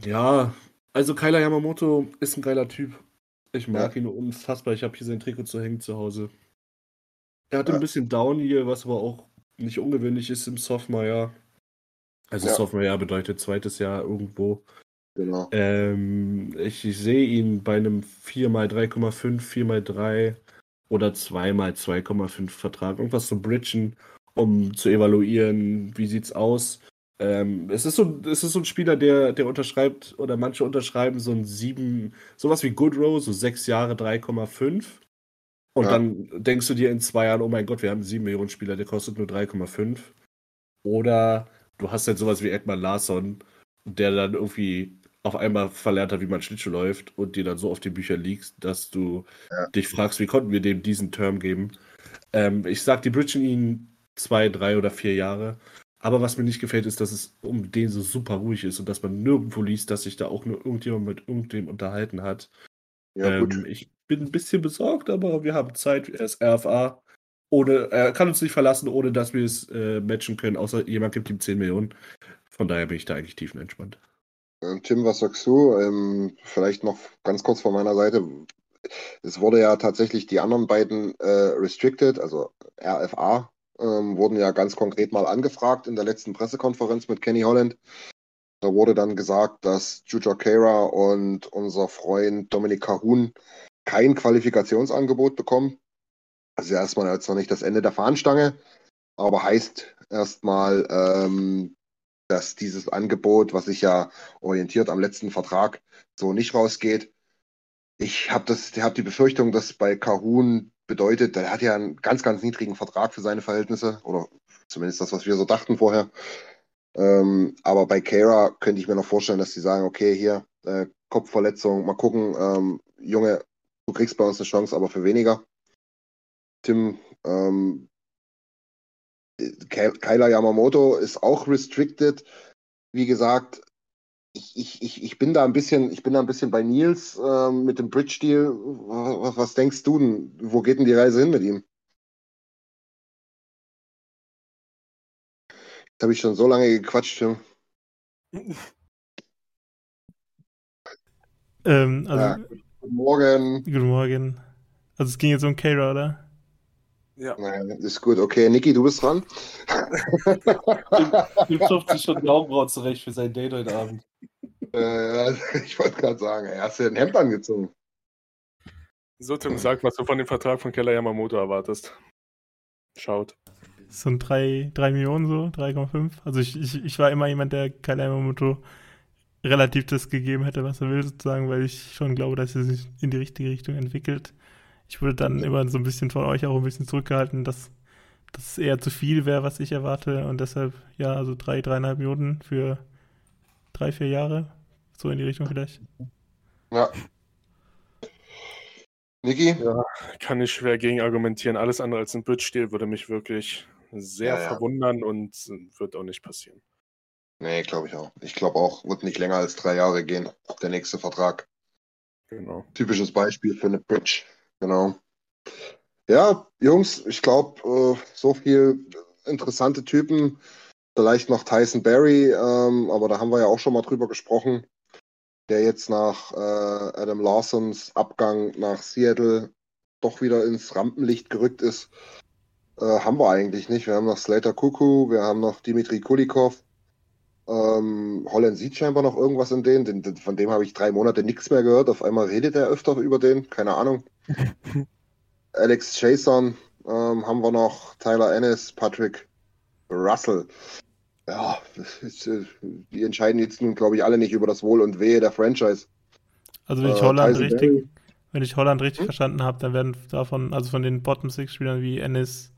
ja, also Kyler Yamamoto ist ein geiler Typ. Ich mag Ja. ihn unfassbar. Ich habe hier sein Trikot zu hängen zu Hause. Er hat Ja. ein bisschen Down hier, was aber auch nicht ungewöhnlich ist im Sophomore-Jahr. Also Ja. Sophomore-Jahr bedeutet zweites Jahr irgendwo. genau. Ähm, ich, ich sehe ihn bei einem 4x3,5, 4x3 oder 2x2,5 Vertrag. Irgendwas zu bridgen, um zu evaluieren, wie sieht's aus. Ähm, es, ist so, es ist so ein Spieler, der, der unterschreibt, oder manche unterschreiben so ein 7, sowas wie Goodrow, so 6 Jahre 3,5. Und Ja. dann denkst du dir in zwei Jahren, oh mein Gott, wir haben einen 7 Millionen Spieler, der kostet nur 3,5. Oder du hast halt sowas wie Edmar Larsson, der dann irgendwie auf einmal verlernt hat, wie man Schlittschuh läuft und dir dann so auf den Büchern liegst, dass du Ja. dich fragst, wie konnten wir dem diesen Term geben. Ähm, ich sag, die bridgen ihn zwei, drei oder vier Jahre. Aber was mir nicht gefällt, ist, dass es um den so super ruhig ist und dass man nirgendwo liest, dass sich da auch nur irgendjemand mit irgendwem unterhalten hat. Ja, ähm, gut. ich bin ein bisschen besorgt, aber wir haben Zeit. Er ist RFA. ohne, er kann uns nicht verlassen, ohne dass wir es äh, matchen können, außer jemand gibt ihm 10 Millionen. Von daher bin ich da eigentlich tiefenentspannt. Ähm, Tim, was sagst du? Ähm, vielleicht noch ganz kurz von meiner Seite. Es wurde ja tatsächlich die anderen beiden äh, Restricted, also RFA, ähm, wurden ja ganz konkret mal angefragt in der letzten Pressekonferenz mit Kenny Holland. Da wurde dann gesagt, dass Juja Kera und unser Freund Dominik Kahun kein Qualifikationsangebot bekommen. Also erstmal jetzt noch nicht das Ende der Fahnenstange, aber heißt erstmal, ähm, dass dieses Angebot, was sich ja orientiert am letzten Vertrag, so nicht rausgeht. Ich habe hab die Befürchtung, dass bei Kahun bedeutet, der hat ja einen ganz, ganz niedrigen Vertrag für seine Verhältnisse, oder zumindest das, was wir so dachten vorher. Ähm, aber bei Kara könnte ich mir noch vorstellen, dass sie sagen, okay, hier, äh, Kopfverletzung, mal gucken, ähm, Junge, du kriegst bei uns eine Chance, aber für weniger. Tim, ähm, Kyler Yamamoto ist auch restricted. Wie gesagt, ich, ich, ich, bin da ein bisschen, ich bin da ein bisschen bei Nils äh, mit dem Bridge-Deal. Was, was denkst du denn? Wo geht denn die Reise hin mit ihm? Jetzt habe ich schon so lange gequatscht, Tim. (laughs) ähm, also, ja, guten Morgen. Guten Morgen. Also es ging jetzt um Kara, oder? Ja. Naja, ist gut. Okay, Niki, du bist dran. Tim schafft (laughs) sich schon die Augenbrauen zurecht für sein Date heute Abend. Äh, ich wollte gerade sagen, er hat ja ein Hemd angezogen. So, Tim, sag, was du von dem Vertrag von Keller Yamamoto erwartest. Schaut. So ein 3, 3 Millionen so, 3,5. Also ich, ich, ich war immer jemand, der Keller Yamamoto relativ das gegeben hätte, was er will, sozusagen, weil ich schon glaube, dass er sich in die richtige Richtung entwickelt. Ich wurde dann immer so ein bisschen von euch auch ein bisschen zurückgehalten, dass das eher zu viel wäre, was ich erwarte. Und deshalb, ja, also drei, dreieinhalb Minuten für drei, vier Jahre. So in die Richtung vielleicht. Ja. Niki? Ja, kann ich schwer gegen argumentieren. Alles andere als ein Bridge-Deal würde mich wirklich sehr Ja, ja. verwundern und wird auch nicht passieren. Nee, glaube ich auch. Ich glaube auch, wird nicht länger als drei Jahre gehen. Der nächste Vertrag. Genau. Typisches Beispiel für eine Bridge. Genau. Ja, Jungs, ich glaube, äh, so viel interessante Typen. Vielleicht noch Tyson Berry, ähm, aber da haben wir ja auch schon mal drüber gesprochen, der jetzt nach äh, Adam Larsons Abgang nach Seattle doch wieder ins Rampenlicht gerückt ist. Äh, haben wir eigentlich nicht. Wir haben noch Slater Kuku, wir haben noch Dimitri Kulikov. Ähm, Holland sieht scheinbar noch irgendwas in denen. Den, den, von dem habe ich drei Monate nichts mehr gehört. Auf einmal redet er öfter über den. Keine Ahnung. (laughs) Alex Chason ähm, haben wir noch. Tyler Ennis, Patrick Russell. Ja, ist, äh, die entscheiden jetzt nun, glaube ich, alle nicht über das Wohl und Wehe der Franchise. Also wenn ich Äh, Holland Tyson richtig, wenn ich Holland richtig Hm? verstanden habe, dann werden davon, also von den Bottom Six Spielern wie Ennis,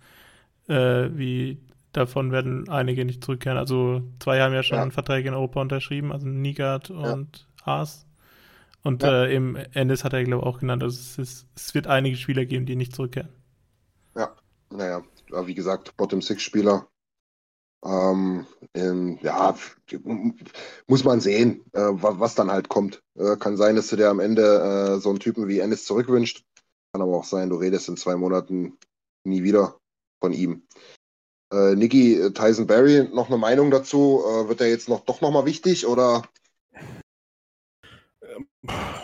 äh, wie davon werden einige nicht zurückkehren. Also zwei haben ja schon Ja. Verträge in Europa unterschrieben, also Nigat und Haas. Und Ja. äh, eben Ennis hat er, glaube ich, auch genannt. Also es, ist, es wird einige Spieler geben, die nicht zurückkehren. Naja, aber wie gesagt, Bottom-Six-Spieler. Ähm, ähm, ja, muss man sehen, äh, was, was dann halt kommt. Äh, kann sein, dass du dir am Ende äh, so einen Typen wie Ennis zurückwünscht. Kann aber auch sein, du redest in zwei Monaten nie wieder von ihm. Äh, Niki, äh, Tyson Berry, noch eine Meinung dazu? Äh, wird er jetzt noch doch nochmal wichtig oder?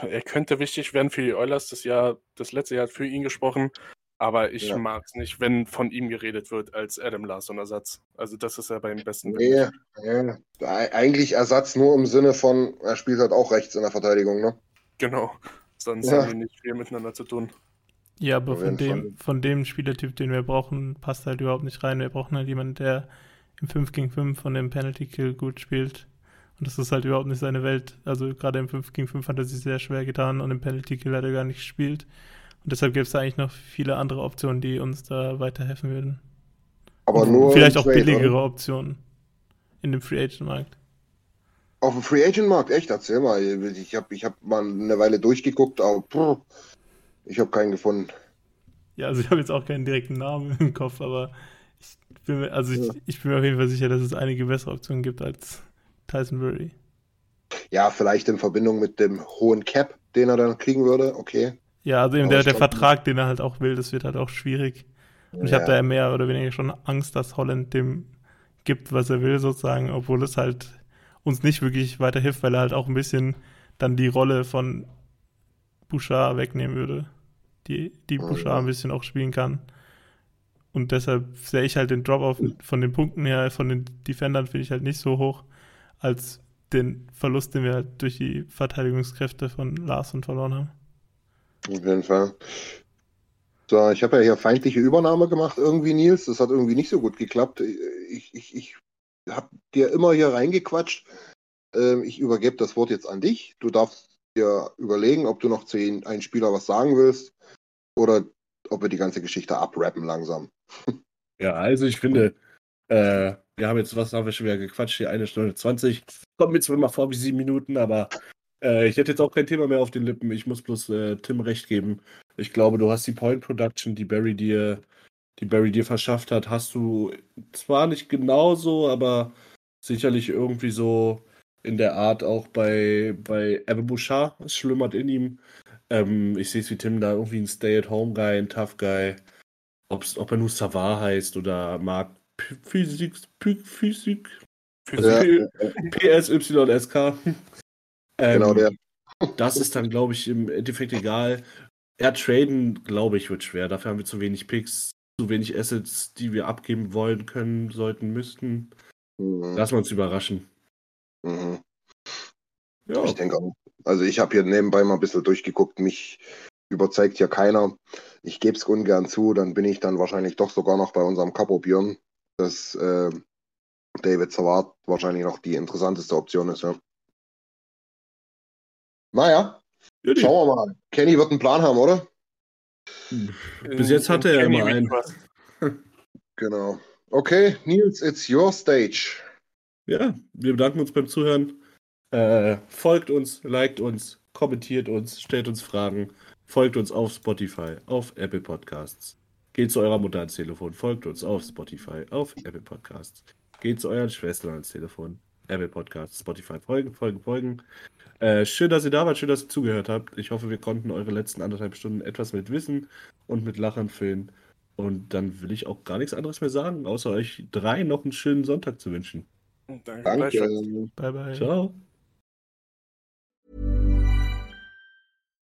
Er könnte wichtig werden für die Oilers. Das Jahr, das letzte Jahr hat für ihn gesprochen. Aber ich Ja. mag es nicht, wenn von ihm geredet wird als Adam Larson Ersatz. Also das ist ja beim besten. Nee, nee. Eigentlich Ersatz nur im Sinne von, er spielt halt auch rechts in der Verteidigung, ne? Genau. Sonst Ja. haben die nicht viel miteinander zu tun. Ja, aber von dem, von dem Spielertyp, den wir brauchen, passt halt überhaupt nicht rein. Wir brauchen halt jemanden, der im 5 gegen 5 von dem Penalty Kill gut spielt. Und das ist halt überhaupt nicht seine Welt. Also gerade im 5 gegen 5 hat er sich sehr schwer getan und im Penalty Kill hat er gar nicht gespielt. Und deshalb gibt es da eigentlich noch viele andere Optionen, die uns da weiterhelfen würden. Aber Und nur Vielleicht auch Trade, billigere oder? Optionen in dem Free Agent Markt. Auf dem Free Agent Markt, echt, erzähl mal. Ich habe ich hab mal eine Weile durchgeguckt, aber puh, ich habe keinen gefunden. Ja, also ich habe jetzt auch keinen direkten Namen (laughs) im Kopf, aber ich bin mir, also ich, Ja. ich bin mir auf jeden Fall sicher, dass es einige bessere Optionen gibt als Tyson Berry. Ja, vielleicht in Verbindung mit dem hohen Cap, den er dann kriegen würde, okay. Ja, also eben Aber der, der Vertrag, den er halt auch will, das wird halt auch schwierig. Und ich habe da mehr oder weniger schon Angst, dass Holland dem gibt, was er will, sozusagen, obwohl es halt uns nicht wirklich weiterhilft, weil er halt auch ein bisschen dann die Rolle von Bouchard wegnehmen würde, die, die Bouchard ein bisschen auch spielen kann. Und deshalb sehe ich halt den Drop-Off von den Punkten her, von den Defendern finde ich halt nicht so hoch, als den Verlust, den wir halt durch die Verteidigungskräfte von Larsen verloren haben. Auf jeden Fall. So, ich habe ja hier feindliche Übernahme gemacht irgendwie, Nils. Das hat irgendwie nicht so gut geklappt. Ich, ich, ich habe dir immer hier reingequatscht. Ähm, ich übergebe das Wort jetzt an dich. Du darfst dir überlegen, ob du noch zu einem Spieler was sagen willst oder ob wir die ganze Geschichte abrappen langsam. Ja, also ich finde, äh, wir haben jetzt, was haben wir schon wieder gequatscht, hier eine Stunde 20. Kommt mir zwar immer vor wie sieben Minuten, aber äh, ich hätte jetzt auch kein Thema mehr auf den Lippen. Ich muss bloß äh, Tim recht geben. Ich glaube, du hast die Point Production, die Barry dir, die Barry dir verschafft hat, hast du zwar nicht genauso, aber sicherlich irgendwie so in der Art auch bei, bei Ebbe Bouchard. Es schlummert in ihm. Ähm, ich sehe es wie Tim da irgendwie ein Stay-at-Home-Guy, ein Tough-Guy. Ob's, ob er nur Savard heißt oder mag Physik, Physik, Physik, PSYSK. (laughs) Ähm, genau der. Das ist dann, glaube ich, im Endeffekt egal. Er traden, glaube ich, wird schwer. Dafür haben wir zu wenig Picks, zu wenig Assets, die wir abgeben wollen, können, sollten, müssten. Mhm. Wir uns überraschen. Mhm. Ja, Ich denke auch. Also ich habe hier nebenbei mal ein bisschen durchgeguckt. Mich überzeugt hier keiner. Ich gebe es ungern zu. Dann bin ich dann wahrscheinlich doch sogar noch bei unserem Capo Björn, dass äh, David Savard wahrscheinlich noch die interessanteste Option ist. Ja. Naja, ja, schauen wir mal. Kenny wird einen Plan haben, oder? Bis jetzt hatte er Kenny immer einen. Genau. Okay, Nils, it's your stage. Ja, wir bedanken uns beim Zuhören. Äh, folgt uns, liked uns, kommentiert uns, stellt uns Fragen, folgt uns auf Spotify, auf Apple Podcasts. Geht zu eurer Mutter ans Telefon, folgt uns auf Spotify, auf Apple Podcasts. Geht zu euren Schwestern ans Telefon, Apple Podcasts, Spotify, folgen, folgen, folgen. Äh, schön, dass ihr da wart, schön, dass ihr zugehört habt. Ich hoffe, wir konnten eure letzten anderthalb Stunden etwas mit Wissen und mit Lachern füllen. Und dann will ich auch gar nichts anderes mehr sagen, außer euch drei noch einen schönen Sonntag zu wünschen. Danke. Danke. Bye, bye. Ciao.